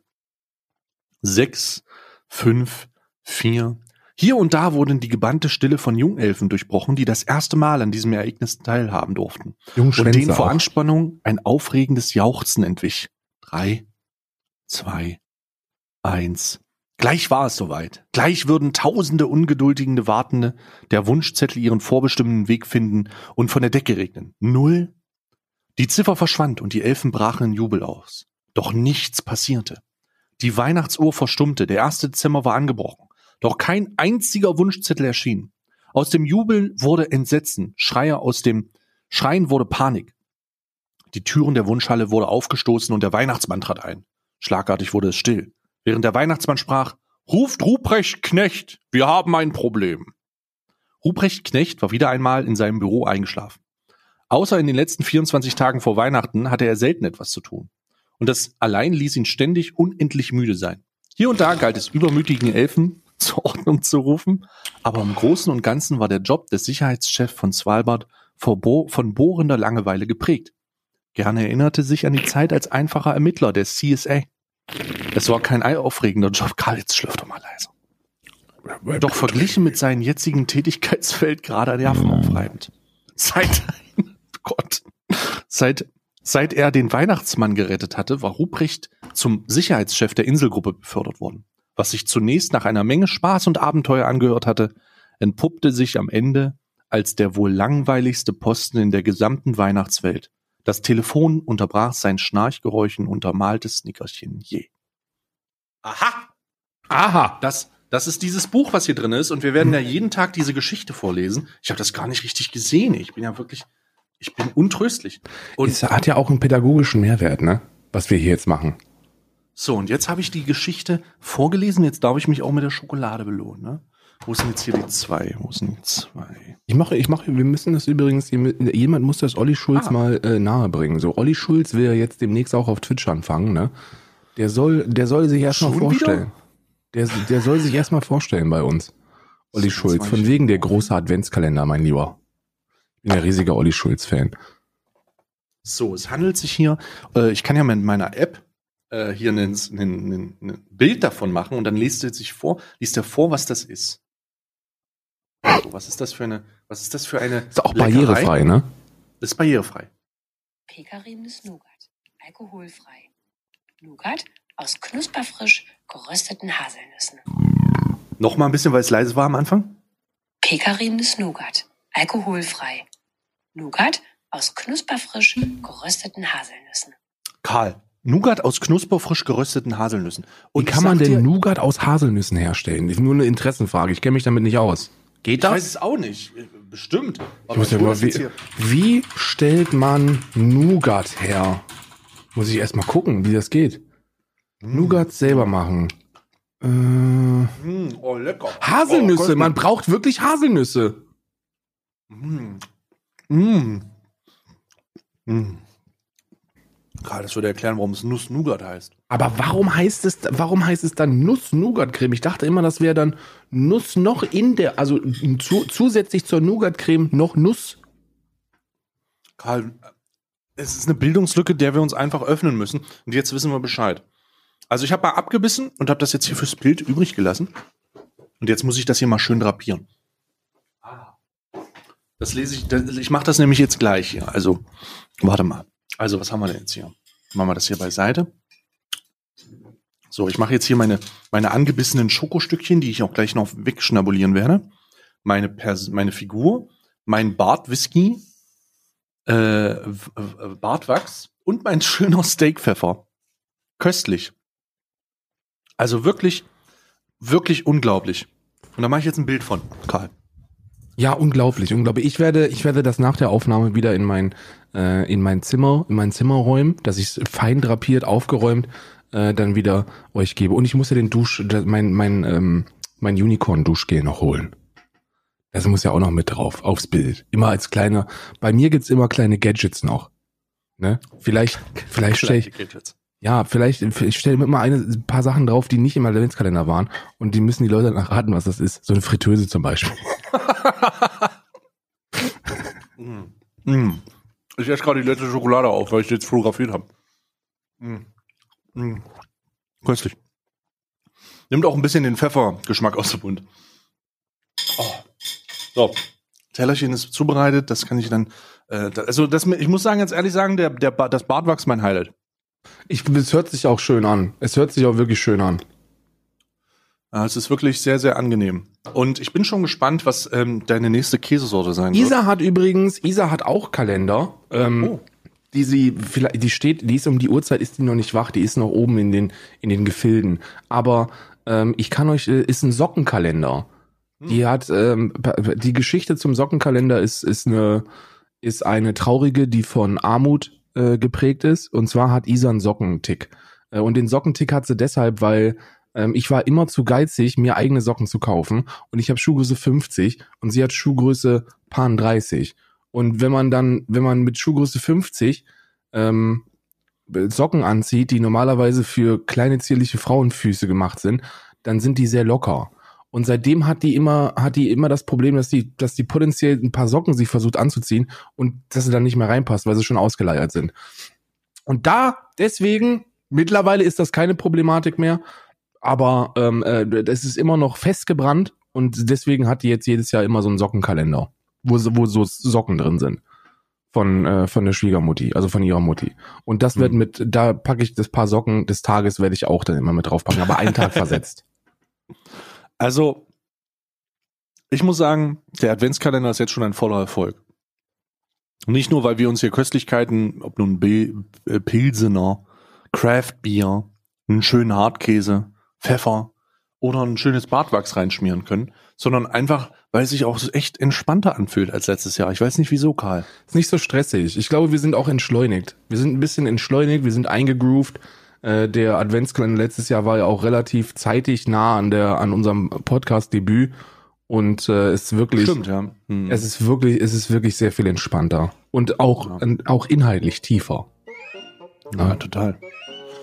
S1: Sechs, fünf, vier, hier und da wurde die gebannte Stille von Jungelfen durchbrochen, die das erste Mal an diesem Ereignis teilhaben durften. Und denen vor Anspannung ein aufregendes Jauchzen entwich. Drei, zwei, eins. Gleich war es soweit. Gleich würden tausende ungeduldigende Wartende der Wunschzettel ihren vorbestimmten Weg finden und von der Decke regnen. Null. Die Ziffer verschwand und die Elfen brachen in Jubel aus. Doch nichts passierte. Die Weihnachtsuhr verstummte, der erste Dezember war angebrochen. Doch kein einziger Wunschzettel erschien. Aus dem Jubel wurde Entsetzen, Schreie aus dem Schreien wurde Panik. Die Türen der Wunschhalle wurde aufgestoßen und der Weihnachtsmann trat ein. Schlagartig wurde es still, während der Weihnachtsmann sprach, Ruft Ruprecht Knecht, wir haben ein Problem. Ruprecht Knecht war wieder einmal in seinem Büro eingeschlafen. Außer in den letzten 24 Tagen vor Weihnachten hatte er selten etwas zu tun. Und das allein ließ ihn ständig unendlich müde sein. Hier und da galt es übermütigen Elfen <laughs> zur Ordnung zu rufen, aber im Großen und Ganzen war der Job des Sicherheitschefs von Svalbard von bohrender Langeweile geprägt. Gerne erinnerte sich an die Zeit als einfacher Ermittler der CSA. Es war kein aufregender Job. Karl, jetzt schlürft doch mal leise. Doch verglichen mit seinem jetzigen Tätigkeitsfeld gerade nervenaufreibend. Seit, <laughs> Gott, seit, seit er den Weihnachtsmann gerettet hatte, war Ruprecht zum Sicherheitschef der Inselgruppe befördert worden. Was sich zunächst nach einer Menge Spaß und Abenteuer angehört hatte, entpuppte sich am Ende als der wohl langweiligste Posten in der gesamten Weihnachtswelt. Das Telefon unterbrach sein Schnarchgeräuschen untermaltes Snickerchen je. Aha! Aha! Das, das ist dieses Buch, was hier drin ist, und wir werden ja jeden Tag diese Geschichte vorlesen. Ich habe das gar nicht richtig gesehen. Ich bin ja wirklich, ich bin untröstlich.
S2: Und es hat ja auch einen pädagogischen Mehrwert, ne? Was wir hier jetzt machen.
S1: So, und jetzt habe ich die Geschichte vorgelesen. Jetzt darf ich mich auch mit der Schokolade belohnen, ne? Wo sind jetzt hier die zwei? Wo sind die zwei?
S2: Ich mache, ich mache, wir müssen das übrigens, jemand muss das Olli Schulz ah. mal äh, nahe bringen. So, Olli Schulz will ja jetzt demnächst auch auf Twitch anfangen, ne? Der soll, der soll sich erstmal vorstellen. Der, der soll sich erstmal vorstellen bei uns. Olli Schulz, von wegen der große Adventskalender, mein Lieber. Ich bin ein riesiger Olli Schulz-Fan.
S1: So, es handelt sich hier, äh, ich kann ja mit meiner App äh, hier ein, ein, ein, ein Bild davon machen und dann liest er sich vor, liest er vor, was das ist. So, was ist das für eine, was ist das für eine?
S2: Ist auch Leckerei? barrierefrei, ne?
S1: Das ist barrierefrei.
S3: Pekarenes Nougat, alkoholfrei. Nougat aus knusperfrisch gerösteten Haselnüssen.
S1: Noch mal ein bisschen, weil es leise war am Anfang.
S3: Pekarenes Nougat, alkoholfrei. Nougat aus knusperfrisch gerösteten Haselnüssen.
S1: Karl, Nougat aus knusperfrisch gerösteten Haselnüssen.
S2: Und Wie kann man denn Nougat aus Haselnüssen herstellen? Ist nur eine Interessenfrage. Ich kenne mich damit nicht aus.
S1: Geht das? Ich weiß es auch nicht. Bestimmt.
S2: Ich muss ja mal, wie, wie stellt man Nougat her? Muss ich erst mal gucken, wie das geht. Mm. Nougat selber machen. Äh, mm, oh, lecker. Haselnüsse, oh, man braucht wirklich Haselnüsse. Mm.
S1: Mm. Mm. Gerade das würde erklären, warum es Nuss-Nougat heißt.
S2: Aber warum heißt es, warum heißt es dann Nuss-Nougat-Creme? Ich dachte immer, das wäre dann Nuss noch in der, also zu, zusätzlich zur Nougat-Creme noch Nuss.
S1: Karl, es ist eine Bildungslücke, der wir uns einfach öffnen müssen. Und jetzt wissen wir Bescheid. Also ich habe mal abgebissen und habe das jetzt hier fürs Bild übrig gelassen. Und jetzt muss ich das hier mal schön drapieren. Das lese ich, ich mache das nämlich jetzt gleich hier. Also, warte mal. Also, was haben wir denn jetzt hier? Machen wir das hier beiseite. So, ich mache jetzt hier meine, meine angebissenen Schokostückchen, die ich auch gleich noch wegschnabulieren werde. Meine, Pers meine Figur, mein Bartwhisky, äh, Bartwachs und mein schöner Steakpfeffer. Köstlich. Also wirklich, wirklich unglaublich. Und da mache ich jetzt ein Bild von, Karl.
S2: Ja, unglaublich, unglaublich. Ich werde, ich werde das nach der Aufnahme wieder in mein, äh, in mein Zimmer, in mein Zimmer räumen, dass ich es fein drapiert, aufgeräumt, äh, dann wieder euch gebe. Und ich muss ja den Dusch, mein, mein, ähm, mein Unicorn-Duschgel noch holen. Das muss ja auch noch mit drauf, aufs Bild. Immer als kleine, bei mir gibt's immer kleine Gadgets noch. Ne? Vielleicht, vielleicht stelle ich, ja, vielleicht, ich stelle immer eine, ein paar Sachen drauf, die nicht im Adventskalender waren. Und die müssen die Leute dann raten, was das ist. So eine Fritteuse zum Beispiel.
S1: mm. <laughs> <laughs> Mm. Ich esse gerade die letzte Schokolade auf, weil ich die jetzt fotografiert habe. Mm. Mm. Köstlich. Nimmt auch ein bisschen den Pfeffergeschmack aus dem Mund. Oh. So, Tellerchen ist zubereitet. Das kann ich dann. Äh, also das, ich muss sagen, ganz ehrlich sagen, der, der, das Bartwachs mein Highlight.
S2: Ich, es hört sich auch schön an. Es hört sich auch wirklich schön an.
S1: Ja, es ist wirklich sehr, sehr angenehm. Und ich bin schon gespannt, was ähm, deine nächste Käsesorte sein
S2: wird. Isa hat übrigens, Isa hat auch Kalender. Ähm, oh. Die sie vielleicht, die steht, die ist um die Uhrzeit, ist die noch nicht wach, die ist noch oben in den in den Gefilden. Aber ähm, ich kann euch, äh, ist ein Sockenkalender. Hm. Die hat ähm, die Geschichte zum Sockenkalender ist ist eine ist eine traurige, die von Armut äh, geprägt ist. Und zwar hat Isa einen Sockentick. Äh, und den Sockentick hat sie deshalb, weil ähm, ich war immer zu geizig, mir eigene Socken zu kaufen. Und ich habe Schuhgröße 50 und sie hat Schuhgröße Pan 30. Und wenn man dann, wenn man mit Schuhgröße 50 ähm, Socken anzieht, die normalerweise für kleine zierliche Frauenfüße gemacht sind, dann sind die sehr locker. Und seitdem hat die immer, hat die immer das Problem, dass die, dass die potenziell ein paar Socken sich versucht anzuziehen und dass sie dann nicht mehr reinpasst, weil sie schon ausgeleiert sind. Und da, deswegen, mittlerweile ist das keine Problematik mehr, aber ähm, äh, das ist immer noch festgebrannt und deswegen hat die jetzt jedes Jahr immer so einen Sockenkalender, wo, wo so Socken drin sind von äh, von der Schwiegermutti, also von ihrer Mutti. Und das wird mhm. mit, da packe ich das paar Socken des Tages werde ich auch dann immer mit draufpacken, aber einen Tag <laughs> versetzt.
S1: Also, ich muss sagen, der Adventskalender ist jetzt schon ein voller Erfolg. Nicht nur, weil wir uns hier Köstlichkeiten, ob nun B äh, Pilsener, Craft Beer, einen schönen Hartkäse, Pfeffer oder ein schönes Bartwachs reinschmieren können, sondern einfach, weil es sich auch echt entspannter anfühlt als letztes Jahr. Ich weiß nicht wieso, Karl.
S2: Ist nicht so stressig. Ich glaube, wir sind auch entschleunigt. Wir sind ein bisschen entschleunigt, wir sind eingegroovt. Äh, der Adventskalender letztes Jahr war ja auch relativ zeitig nah an der an unserem Podcast-Debüt und äh, ist wirklich
S1: Stimmt, ja. Hm.
S2: es ist wirklich es ist wirklich sehr viel entspannter und auch ja. auch inhaltlich tiefer.
S1: Ja, ja, total.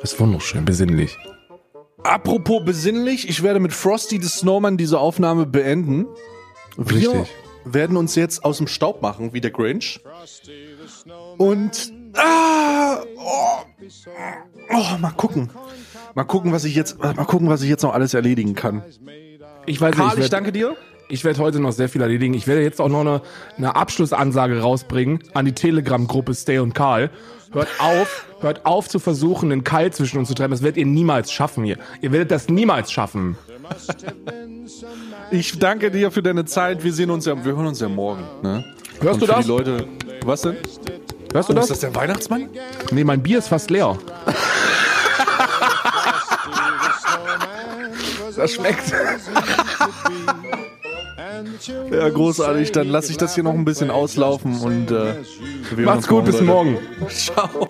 S2: Ist wunderschön, besinnlich.
S1: Apropos besinnlich, ich werde mit Frosty the Snowman diese Aufnahme beenden. Wir Richtig. werden uns jetzt aus dem Staub machen, wie der Grinch. Und ah, oh, oh, mal gucken. Mal gucken, was ich jetzt mal gucken, was ich jetzt noch alles erledigen kann.
S2: Ich weiß
S1: Karl,
S2: nicht, ich, werd,
S1: ich danke dir.
S2: Ich werde heute noch sehr viel erledigen. Ich werde jetzt auch noch eine, eine Abschlussansage rausbringen an die Telegram-Gruppe Stay und Karl. Hört auf, hört auf zu versuchen, einen Keil zwischen uns zu treiben. Das werdet ihr niemals schaffen hier. Ihr werdet das niemals schaffen.
S1: Ich danke dir für deine Zeit. Wir sehen uns ja, wir hören uns ja morgen. Ne?
S2: Hörst Und du das?
S1: Die Leute, was denn?
S2: Hörst du oh, das?
S1: Ist das der Weihnachtsmann?
S2: Nee, mein Bier ist fast leer.
S1: das schmeckt. Ja, großartig. Dann lasse ich das hier noch ein bisschen auslaufen und äh,
S2: macht's gut, bis morgen.
S1: Ciao.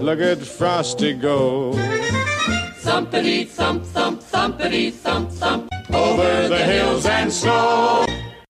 S4: Look at Frosty go. Thumpity thump thump thumpity thump thump over the hills and snow.